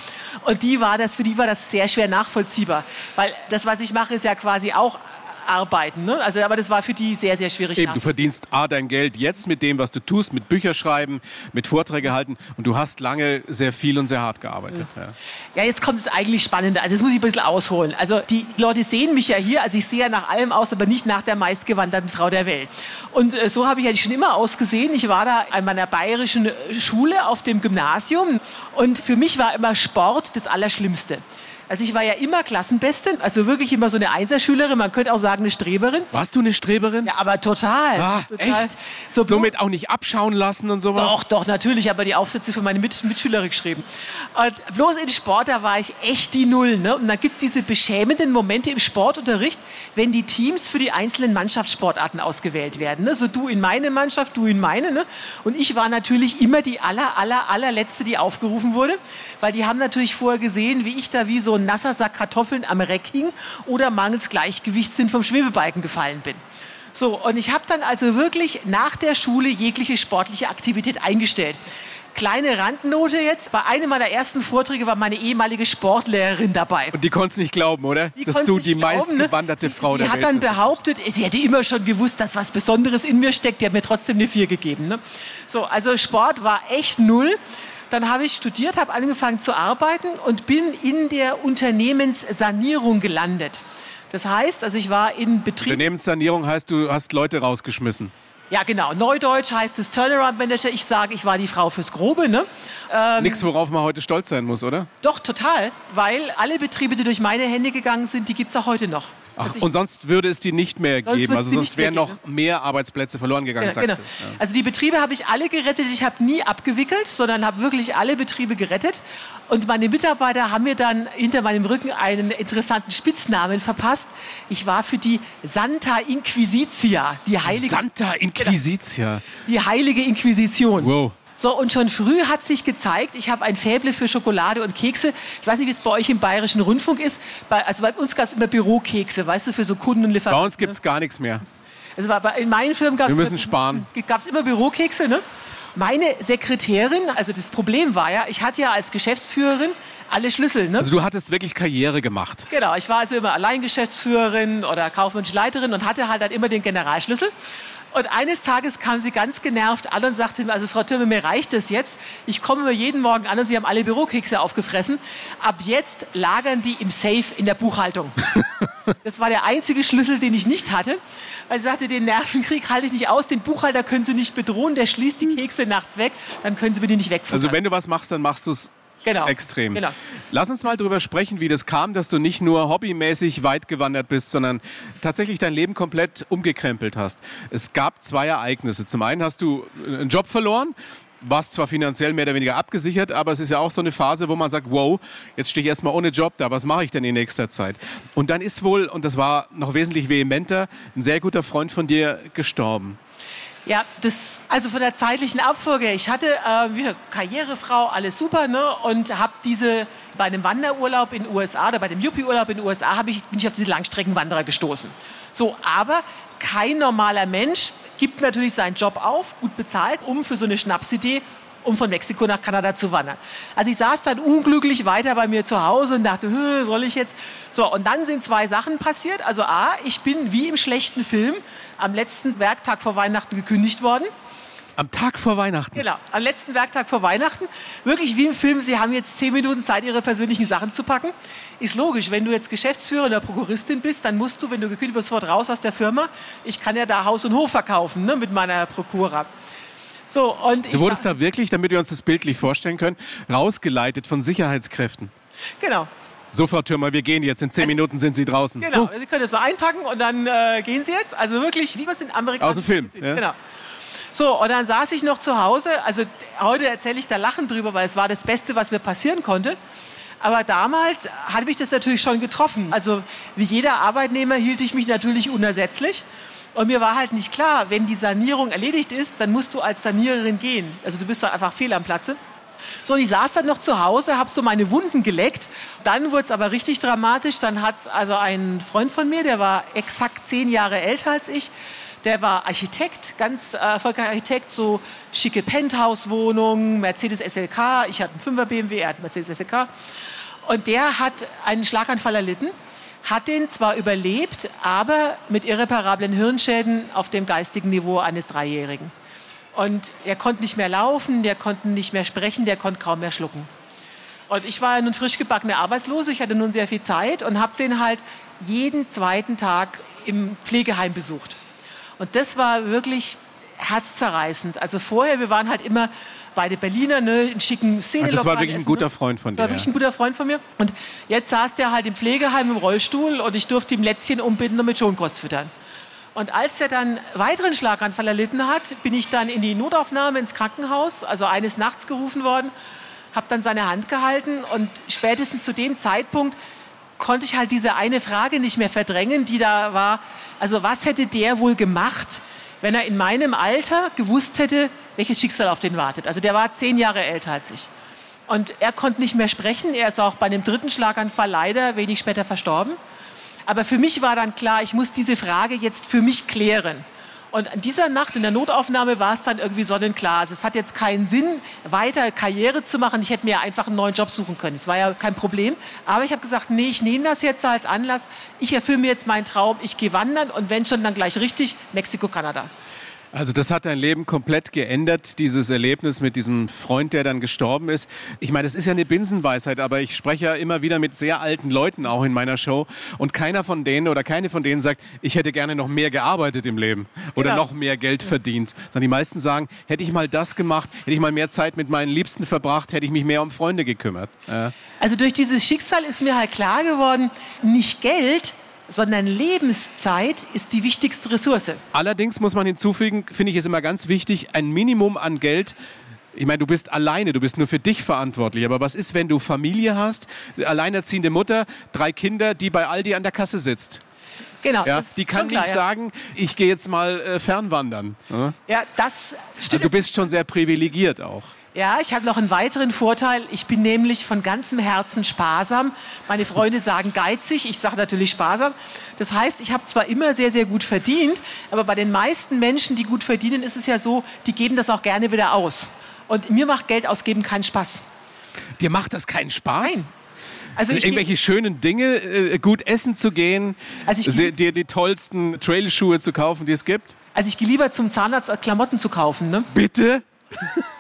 Und die war das, für die war das sehr schwer nachvollziehbar. Weil das, was ich mache, ist ja quasi auch arbeiten. Ne? Also, aber das war für die sehr, sehr schwierig. Eben, du verdienst A, dein Geld jetzt mit dem, was du tust, mit Bücher schreiben, mit Vorträge halten und du hast lange sehr viel und sehr hart gearbeitet. Ja, ja. ja jetzt kommt es eigentlich Spannende. Also, das muss ich ein bisschen ausholen. Also, die Leute sehen mich ja hier, also ich sehe ja nach allem aus, aber nicht nach der meistgewanderten Frau der Welt. Und äh, so habe ich eigentlich schon immer ausgesehen. Ich war da an meiner bayerischen Schule auf dem Gymnasium und für mich war immer Sport das Allerschlimmste. Also ich war ja immer Klassenbeste, also wirklich immer so eine Einserschülerin, man könnte auch sagen eine Streberin. Warst du eine Streberin? Ja, aber total. Ah, total. echt? So, Somit auch nicht abschauen lassen und sowas? Doch, doch, natürlich, aber die Aufsätze für meine Mit Mitschülerin geschrieben. Und bloß in Sport, da war ich echt die Null. Ne? Und dann gibt es diese beschämenden Momente im Sportunterricht, wenn die Teams für die einzelnen Mannschaftssportarten ausgewählt werden. Ne? So du in meine Mannschaft, du in meine. Ne? Und ich war natürlich immer die aller, aller, allerletzte, die aufgerufen wurde, weil die haben natürlich vorher gesehen, wie ich da wie so ein nasser Sack Kartoffeln am Reck hing oder mangels Gleichgewichtssinn vom Schwebebalken gefallen bin. So, und ich habe dann also wirklich nach der Schule jegliche sportliche Aktivität eingestellt. Kleine Randnote jetzt. Bei einem meiner ersten Vorträge war meine ehemalige Sportlehrerin dabei. Und die konnte es nicht glauben, oder? Die Dass du die glauben, meistgewanderte ne? Frau die, der die Welt hat dann behauptet, sie hätte immer schon gewusst, dass was Besonderes in mir steckt. Die hat mir trotzdem eine 4 gegeben. Ne? So, also Sport war echt null. Dann habe ich studiert, habe angefangen zu arbeiten und bin in der Unternehmenssanierung gelandet. Das heißt, also ich war in Betrieb. Unternehmenssanierung heißt, du hast Leute rausgeschmissen. Ja, genau. Neudeutsch heißt es Turnaround Manager. Ich sage, ich war die Frau fürs Grobe. Ne? Ähm, Nichts, worauf man heute stolz sein muss, oder? Doch, total. Weil alle Betriebe, die durch meine Hände gegangen sind, die gibt es auch heute noch. Ach, und sonst würde es die nicht mehr geben. Also sonst wären noch mehr Arbeitsplätze verloren gegangen, genau, genau. Ja. Also die Betriebe habe ich alle gerettet. Ich habe nie abgewickelt, sondern habe wirklich alle Betriebe gerettet. Und meine Mitarbeiter haben mir dann hinter meinem Rücken einen interessanten Spitznamen verpasst. Ich war für die Santa Inquisitia, die heilige Santa Inquisitia. Die heilige Inquisition. Wow. So, und schon früh hat sich gezeigt, ich habe ein Fäble für Schokolade und Kekse. Ich weiß nicht, wie es bei euch im Bayerischen Rundfunk ist. Bei, also bei uns gab es immer Bürokekse, weißt du, für so Kunden und Lieferanten. Bei uns gibt es gar nichts mehr. Also in meinen Firmen gab es immer, immer Bürokekse. Ne? Meine Sekretärin, also das Problem war ja, ich hatte ja als Geschäftsführerin alle Schlüssel. Ne? Also du hattest wirklich Karriere gemacht. Genau, ich war also immer Alleingeschäftsführerin oder kaufmännische Leiterin und hatte halt dann immer den Generalschlüssel. Und eines Tages kam sie ganz genervt an und sagte mir, also Frau Türme, mir reicht das jetzt. Ich komme mir jeden Morgen an und Sie haben alle Bürokekse aufgefressen. Ab jetzt lagern die im Safe in der Buchhaltung. das war der einzige Schlüssel, den ich nicht hatte. Weil sie sagte, den Nervenkrieg halte ich nicht aus, den Buchhalter können Sie nicht bedrohen, der schließt die Kekse nachts weg, dann können Sie mir die nicht wegfuttern. Also wenn du was machst, dann machst du es Genau. Extrem. Genau. Lass uns mal darüber sprechen, wie das kam, dass du nicht nur hobbymäßig weit gewandert bist, sondern tatsächlich dein Leben komplett umgekrempelt hast. Es gab zwei Ereignisse. Zum einen hast du einen Job verloren, warst zwar finanziell mehr oder weniger abgesichert, aber es ist ja auch so eine Phase, wo man sagt, wow, jetzt stehe ich erstmal ohne Job da, was mache ich denn in nächster Zeit? Und dann ist wohl, und das war noch wesentlich vehementer, ein sehr guter Freund von dir gestorben. Ja, das, also von der zeitlichen Abfolge. Ich hatte äh, wieder Karrierefrau, alles super, ne? Und habe diese bei einem Wanderurlaub in den USA oder bei dem Yuppie-Urlaub in den USA ich, bin ich auf diese Langstreckenwanderer gestoßen. So, aber kein normaler Mensch gibt natürlich seinen Job auf, gut bezahlt, um für so eine Schnapsidee um von Mexiko nach Kanada zu wandern. Also ich saß dann unglücklich weiter bei mir zu Hause und dachte, soll ich jetzt? So, und dann sind zwei Sachen passiert. Also A, ich bin wie im schlechten Film am letzten Werktag vor Weihnachten gekündigt worden. Am Tag vor Weihnachten? Genau, am letzten Werktag vor Weihnachten. Wirklich wie im Film, Sie haben jetzt zehn Minuten Zeit, Ihre persönlichen Sachen zu packen. Ist logisch, wenn du jetzt Geschäftsführer oder Prokuristin bist, dann musst du, wenn du gekündigt wirst, sofort raus aus der Firma. Ich kann ja da Haus und Hof verkaufen ne, mit meiner Prokura. So, und du wurdest da wirklich, damit wir uns das bildlich vorstellen können, rausgeleitet von Sicherheitskräften. Genau. So, Frau Türmer, wir gehen jetzt. In zehn also, Minuten sind Sie draußen. Genau, so. Sie können es so einpacken und dann äh, gehen Sie jetzt. Also wirklich, wie man es in Amerika Aus dem Film. Ja. Genau. So, und dann saß ich noch zu Hause. Also heute erzähle ich da Lachen drüber, weil es war das Beste, was mir passieren konnte. Aber damals hat mich das natürlich schon getroffen. Also wie jeder Arbeitnehmer hielt ich mich natürlich unersetzlich. Und mir war halt nicht klar, wenn die Sanierung erledigt ist, dann musst du als Saniererin gehen. Also du bist doch einfach fehl am Platze. So, und ich saß dann noch zu Hause, habe so meine Wunden geleckt. Dann wurde es aber richtig dramatisch. Dann hat also ein Freund von mir, der war exakt zehn Jahre älter als ich, der war Architekt, ganz äh, erfolgreicher Architekt, so schicke Penthouse-Wohnungen, Mercedes SLK. Ich hatte einen 5er BMW, er hat einen Mercedes SLK. Und der hat einen Schlaganfall erlitten hat den zwar überlebt, aber mit irreparablen Hirnschäden auf dem geistigen Niveau eines Dreijährigen. Und er konnte nicht mehr laufen, der konnte nicht mehr sprechen, der konnte kaum mehr schlucken. Und ich war nun frisch gebackene Arbeitslose, ich hatte nun sehr viel Zeit und habe den halt jeden zweiten Tag im Pflegeheim besucht. Und das war wirklich herzzerreißend. Also vorher, wir waren halt immer beide Berliner, ne, in schicken Szenen. Das war wirklich ein guter Freund von dir. War wirklich ein guter Freund von mir. Und jetzt saß der halt im Pflegeheim im Rollstuhl und ich durfte ihm Lätzchen umbinden und mit Schonkost füttern. Und als er dann weiteren Schlaganfall erlitten hat, bin ich dann in die Notaufnahme ins Krankenhaus, also eines Nachts gerufen worden, habe dann seine Hand gehalten und spätestens zu dem Zeitpunkt konnte ich halt diese eine Frage nicht mehr verdrängen, die da war. Also was hätte der wohl gemacht, wenn er in meinem Alter gewusst hätte, welches Schicksal auf den wartet. Also der war zehn Jahre älter als ich. Und er konnte nicht mehr sprechen. Er ist auch bei einem dritten Schlaganfall leider wenig später verstorben. Aber für mich war dann klar, ich muss diese Frage jetzt für mich klären. Und an dieser Nacht in der Notaufnahme war es dann irgendwie sonnenklar. Also es hat jetzt keinen Sinn, weiter Karriere zu machen. Ich hätte mir einfach einen neuen Job suchen können. Das war ja kein Problem. Aber ich habe gesagt, nee, ich nehme das jetzt als Anlass. Ich erfülle mir jetzt meinen Traum. Ich gehe wandern und wenn schon, dann gleich richtig Mexiko, Kanada. Also das hat dein Leben komplett geändert, dieses Erlebnis mit diesem Freund, der dann gestorben ist. Ich meine, das ist ja eine Binsenweisheit, aber ich spreche ja immer wieder mit sehr alten Leuten auch in meiner Show und keiner von denen oder keine von denen sagt, ich hätte gerne noch mehr gearbeitet im Leben oder Genau. noch mehr Geld verdient. Sondern die meisten sagen, hätte ich mal das gemacht, hätte ich mal mehr Zeit mit meinen Liebsten verbracht, hätte ich mich mehr um Freunde gekümmert. Ja. Also durch dieses Schicksal ist mir halt klar geworden, nicht Geld, sondern Lebenszeit ist die wichtigste Ressource. Allerdings muss man hinzufügen, finde ich es immer ganz wichtig, ein Minimum an Geld. Ich meine, du bist alleine, du bist nur für dich verantwortlich. Aber was ist, wenn du Familie hast, alleinerziehende Mutter, drei Kinder, die bei Aldi an der Kasse sitzt? Genau. Ja, die kann nicht klar, ja. sagen, ich gehe jetzt mal äh, fernwandern. Ja? Das Also stimmt. du bist schon sehr privilegiert auch. Ja, ich habe noch einen weiteren Vorteil. Ich bin nämlich von ganzem Herzen sparsam. Meine Freunde sagen geizig, ich sage natürlich sparsam. Das heißt, ich habe zwar immer sehr, sehr gut verdient, aber bei den meisten Menschen, die gut verdienen, ist es ja so, die geben das auch gerne wieder aus. Und mir macht Geld ausgeben keinen Spaß. Dir macht das keinen Spaß? Nein. Also ich, Irgendwelche schönen Dinge, äh, gut essen zu gehen, Also ich- dir die tollsten Trailschuhe zu kaufen, die es gibt? also ich gehe lieber zum Zahnarzt, als Klamotten zu kaufen. Ne? Bitte?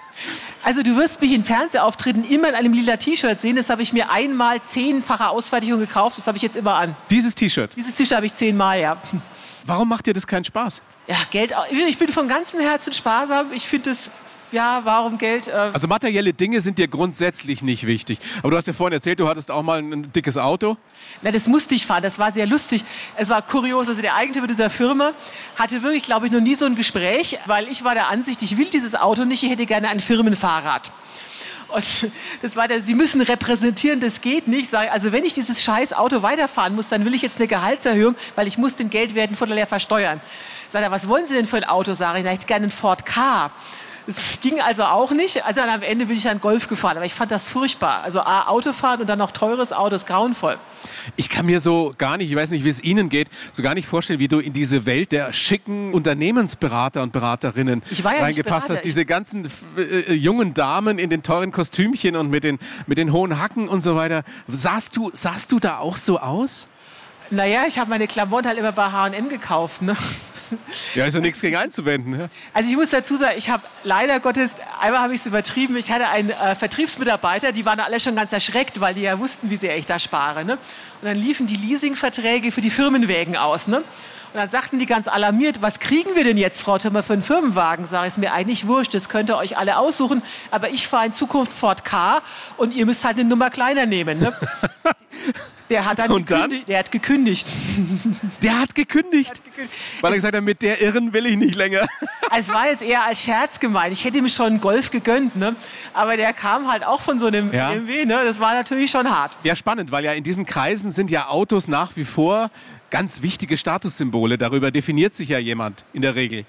Also du wirst mich in Fernsehauftritten immer in einem lila T-Shirt sehen. Das habe ich mir einmal zehnfache Ausfertigung gekauft. Das habe ich jetzt immer an. Dieses T-Shirt. Dieses T-Shirt habe ich zehnmal, ja. Warum macht dir das keinen Spaß? Ja, Geld. Ich bin von ganzem Herzen sparsam. Ich finde es, ja, warum Geld? Äh, Also materielle Dinge sind dir grundsätzlich nicht wichtig. Aber du hast ja vorhin erzählt, du hattest auch mal ein, dickes Auto. na, das musste ich fahren. Das war sehr lustig. Es war kurios. Also der Eigentümer dieser Firma hatte wirklich, glaube ich, noch nie so ein Gespräch, weil ich war der Ansicht, ich will dieses Auto nicht. Ich hätte gerne ein Firmenfahrrad. Und das war der, Sie müssen repräsentieren, das geht nicht. Sag, ich, also wenn ich dieses scheiß Auto weiterfahren muss, dann will ich jetzt eine Gehaltserhöhung, weil ich muss den Geldwerten von der Leer versteuern. Sagt er, was wollen Sie denn für ein Auto? Sage ich, na, ich hätte gerne einen Ford K. Das ging also auch nicht. Also am Ende bin ich dann Golf gefahren. Aber ich fand das furchtbar. Also A, Autofahren und dann noch teures Auto ist grauenvoll. Ich kann mir so gar nicht, ich weiß nicht, wie es Ihnen geht, so gar nicht vorstellen, wie du in diese Welt der schicken Unternehmensberater und Beraterinnen Ich war ja reingepasst hast. Diese ganzen äh, äh, jungen Damen in den teuren Kostümchen und mit den, mit den hohen Hacken und so weiter. Sahst du, sahst du da auch so aus? Naja, ich habe meine Klamotten halt immer bei H&M gekauft. Ne? Ja, ist ja nichts gegen einzuwenden. Ja? Also ich muss dazu sagen, ich habe leider Gottes, einmal habe ich es übertrieben, ich hatte einen äh, Vertriebsmitarbeiter, die waren alle schon ganz erschreckt, weil die ja wussten, wie sehr ich da spare. Ne? Und dann liefen die Leasingverträge für die Firmenwägen aus. Ne? Und dann sagten die ganz alarmiert, was kriegen wir denn jetzt, Frau Thürmer, für einen Firmenwagen? Sag ich, ist mir eigentlich wurscht, das könnt ihr euch alle aussuchen, aber ich fahre in Zukunft Ford K und ihr müsst halt eine Nummer kleiner nehmen. Ne? Der hat dann, Und dann? gekündigt. Der hat gekündigt. Der hat gekündigt, gekündigt. weil er gesagt hat, mit der Irren will ich nicht länger. Es war jetzt eher als Scherz gemeint. Ich hätte ihm schon einen Golf gegönnt, ne? Aber der kam halt auch von so einem Ja. BMW, ne? Das war natürlich schon hart. Ja, spannend, weil ja in diesen Kreisen sind ja Autos nach wie vor ganz wichtige Statussymbole. Darüber definiert sich ja jemand in der Regel.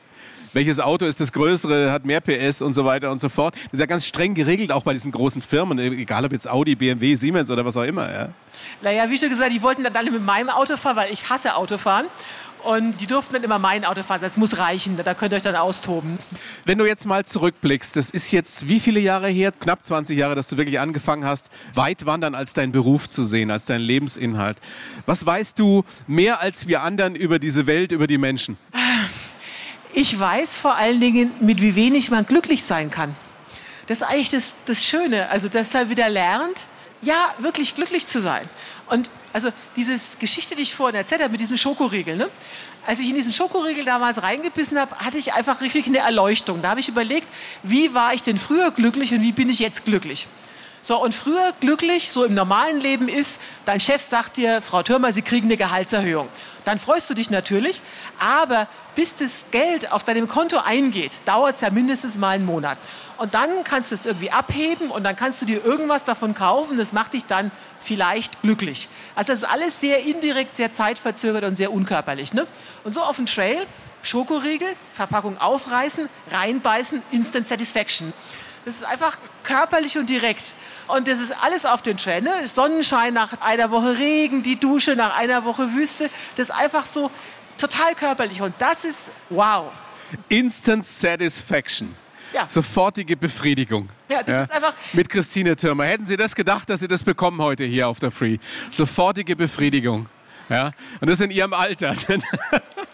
Welches Auto ist das größere, hat mehr PS und so weiter und so fort. Das ist ja ganz streng geregelt, auch bei diesen großen Firmen, egal ob jetzt Audi, BMW, Siemens oder was auch immer. Ja. Naja, wie schon gesagt, die wollten dann alle mit meinem Auto fahren, weil ich hasse Autofahren. Und die durften dann immer mein Auto fahren. Das muss reichen, da könnt ihr euch dann austoben. Wenn du jetzt mal zurückblickst, das ist jetzt wie viele Jahre her? Knapp 20 Jahre, dass du wirklich angefangen hast, weit wandern als dein Beruf zu sehen, als dein Lebensinhalt. Was weißt du mehr als wir anderen über diese Welt, über die Menschen? Ich weiß vor allen Dingen, mit wie wenig man glücklich sein kann. Das ist eigentlich das, das Schöne. Also, dass er wieder lernt, ja, wirklich glücklich zu sein. Und also diese Geschichte, die ich vorhin erzählt habe mit diesem Schokoriegel, ne? als ich in diesen Schokoriegel damals reingebissen habe, hatte ich einfach richtig eine Erleuchtung. Da habe ich überlegt, wie war ich denn früher glücklich und wie bin ich jetzt glücklich? So, und früher glücklich, so im normalen Leben ist, dein Chef sagt dir, Frau Thürmer, Sie kriegen eine Gehaltserhöhung. Dann freust du dich natürlich, aber bis das Geld auf deinem Konto eingeht, dauert es ja mindestens mal einen Monat. Und dann kannst du es irgendwie abheben und dann kannst du dir irgendwas davon kaufen, das macht dich dann vielleicht glücklich. Also das ist alles sehr indirekt, sehr zeitverzögert und sehr unkörperlich. Ne? Und so auf dem Trail, Schokoriegel, Verpackung aufreißen, reinbeißen, Instant Satisfaction. Das ist einfach körperlich und direkt. Und das ist alles auf den Trail. Ne? Sonnenschein nach einer Woche Regen, die Dusche nach einer Woche Wüste. Das ist einfach so total körperlich. Und das ist wow. Instant Satisfaction. Ja. Sofortige Befriedigung. Ja, du bist einfach- Mit Christine Thürmer. Hätten Sie das gedacht, dass Sie das bekommen heute hier auf der Free? Sofortige Befriedigung. Ja. Und das in Ihrem Alter.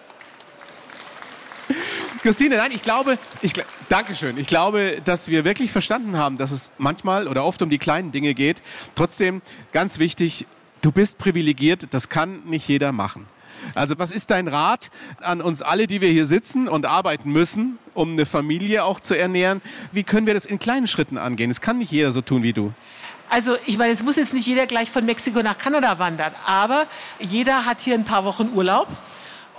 Christine, nein, ich glaube, ich, Dankeschön. Ich glaube, dass wir wirklich verstanden haben, dass es manchmal oder oft um die kleinen Dinge geht. Trotzdem, ganz wichtig, du bist privilegiert, das kann nicht jeder machen. Also was ist dein Rat an uns alle, die wir hier sitzen und arbeiten müssen, um eine Familie auch zu ernähren? Wie können wir das in kleinen Schritten angehen? Es kann nicht jeder so tun wie du. Also ich meine, es muss jetzt nicht jeder gleich von Mexiko nach Kanada wandern, aber jeder hat hier ein paar Wochen Urlaub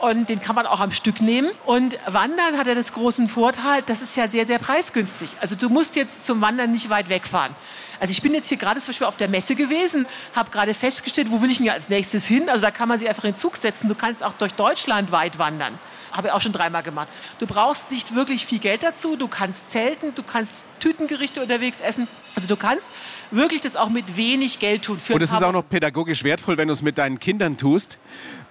und den kann man auch am Stück nehmen. Und Wandern hat ja das großen Vorteil, das ist ja sehr, sehr preisgünstig. Also du musst jetzt zum Wandern nicht weit wegfahren. Also ich bin jetzt hier gerade zum Beispiel auf der Messe gewesen, habe gerade festgestellt, wo will ich denn als nächstes hin? Also da kann man sich einfach in den Zug setzen. Du kannst auch durch Deutschland weit wandern. Habe ich auch schon dreimal gemacht. Du brauchst nicht wirklich viel Geld dazu. Du kannst zelten, du kannst Tütengerichte unterwegs essen. Also du kannst wirklich das auch mit wenig Geld tun. Und es ist auch noch pädagogisch wertvoll, wenn du es mit deinen Kindern tust,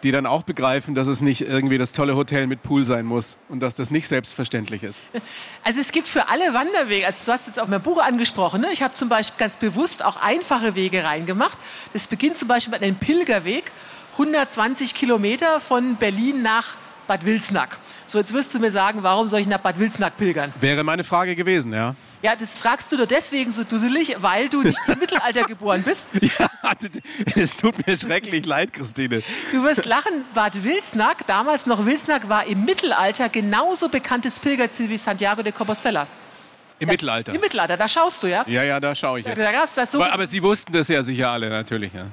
die dann auch begreifen, dass es nicht irgendwie das tolle Hotel mit Pool sein muss und dass das nicht selbstverständlich ist. Also es gibt für alle Wanderwege, also du hast jetzt auch mein Buch angesprochen, ne? ich habe zum Beispiel ganz bewusst auch einfache Wege reingemacht. Das beginnt zum Beispiel mit einem Pilgerweg, 120 Kilometer von Berlin nach Bad Wilsnack. So, jetzt wirst du mir sagen, warum soll ich nach Bad Wilsnack pilgern? Wäre meine Frage gewesen, ja. Ja, das fragst du nur deswegen so dusselig, weil du nicht im Mittelalter geboren bist. Ja, es tut mir schrecklich leid, Christine. Du wirst lachen, Bad Wilsnack, damals noch Wilsnack, war im Mittelalter genauso bekanntes Pilgerziel wie Santiago de Compostela. Im ja, Mittelalter. Im Mittelalter, da schaust du, ja? Ja, ja, da schaue ich jetzt. Da gab's das so aber, aber Sie wussten das ja sicher alle, natürlich. Ja.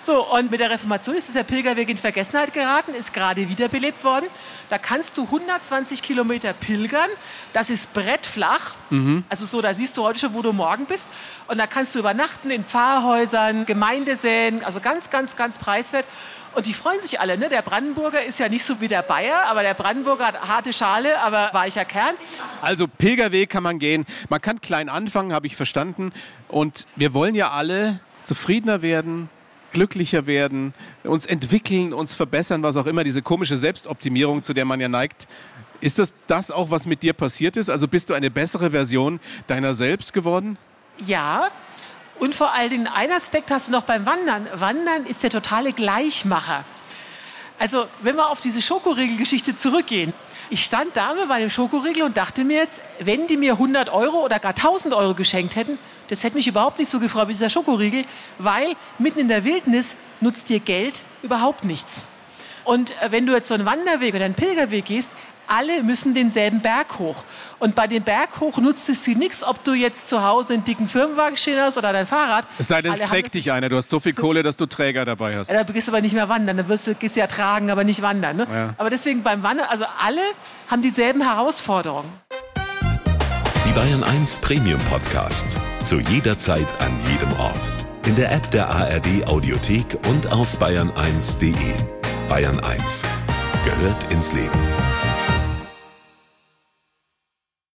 So, und mit der Reformation ist der Pilgerweg in Vergessenheit geraten, ist gerade wiederbelebt worden. Da kannst du 120 Kilometer pilgern. Das ist brettflach. Mhm. Also so, da siehst du heute schon, wo du morgen bist. Und da kannst du übernachten in Pfarrhäusern, Gemeindesälen, also ganz, ganz, ganz preiswert. Und die freuen sich alle. Ne? Der Brandenburger ist ja nicht so wie der Bayer, aber der Brandenburger hat harte Schale, aber weicher Kern. Also Pilgerweg kann man gehen. Man kann klein anfangen, habe ich verstanden. Und wir wollen ja alle zufriedener werden, glücklicher werden, uns entwickeln, uns verbessern, was auch immer, diese komische Selbstoptimierung, zu der man ja neigt. Ist das das auch, was mit dir passiert ist? Also bist du eine bessere Version deiner selbst geworden? Ja, und vor allen Dingen ein Aspekt hast du noch beim Wandern. Wandern ist der totale Gleichmacher. Also, wenn wir auf diese Schokoriegelgeschichte zurückgehen. Ich stand da mit meinem Schokoriegel und dachte mir jetzt, wenn die mir 100 Euro oder gar 1000 Euro geschenkt hätten, das hätte mich überhaupt nicht so gefreut wie dieser Schokoriegel, weil mitten in der Wildnis nutzt dir Geld überhaupt nichts. Und äh, wenn du jetzt so einen Wanderweg oder einen Pilgerweg gehst, alle müssen denselben Berg hoch. Und bei dem Berg hoch nutzt es sie nichts, ob du jetzt zu Hause einen dicken Firmenwagen stehen hast oder dein Fahrrad. Es sei denn, es trägt dich einer. Du hast so viel Kohle, dass du Träger dabei hast. Ja, da gehst du aber nicht mehr wandern. Dann wirst du, gehst du ja tragen, aber nicht wandern. Ne? Ja. Aber deswegen beim Wandern, also alle haben dieselben Herausforderungen. Die Bayern 1 Premium Podcasts. Zu jeder Zeit, an jedem Ort. In der App der ARD Audiothek und auf bayern1.de. Bayern 1 gehört ins Leben.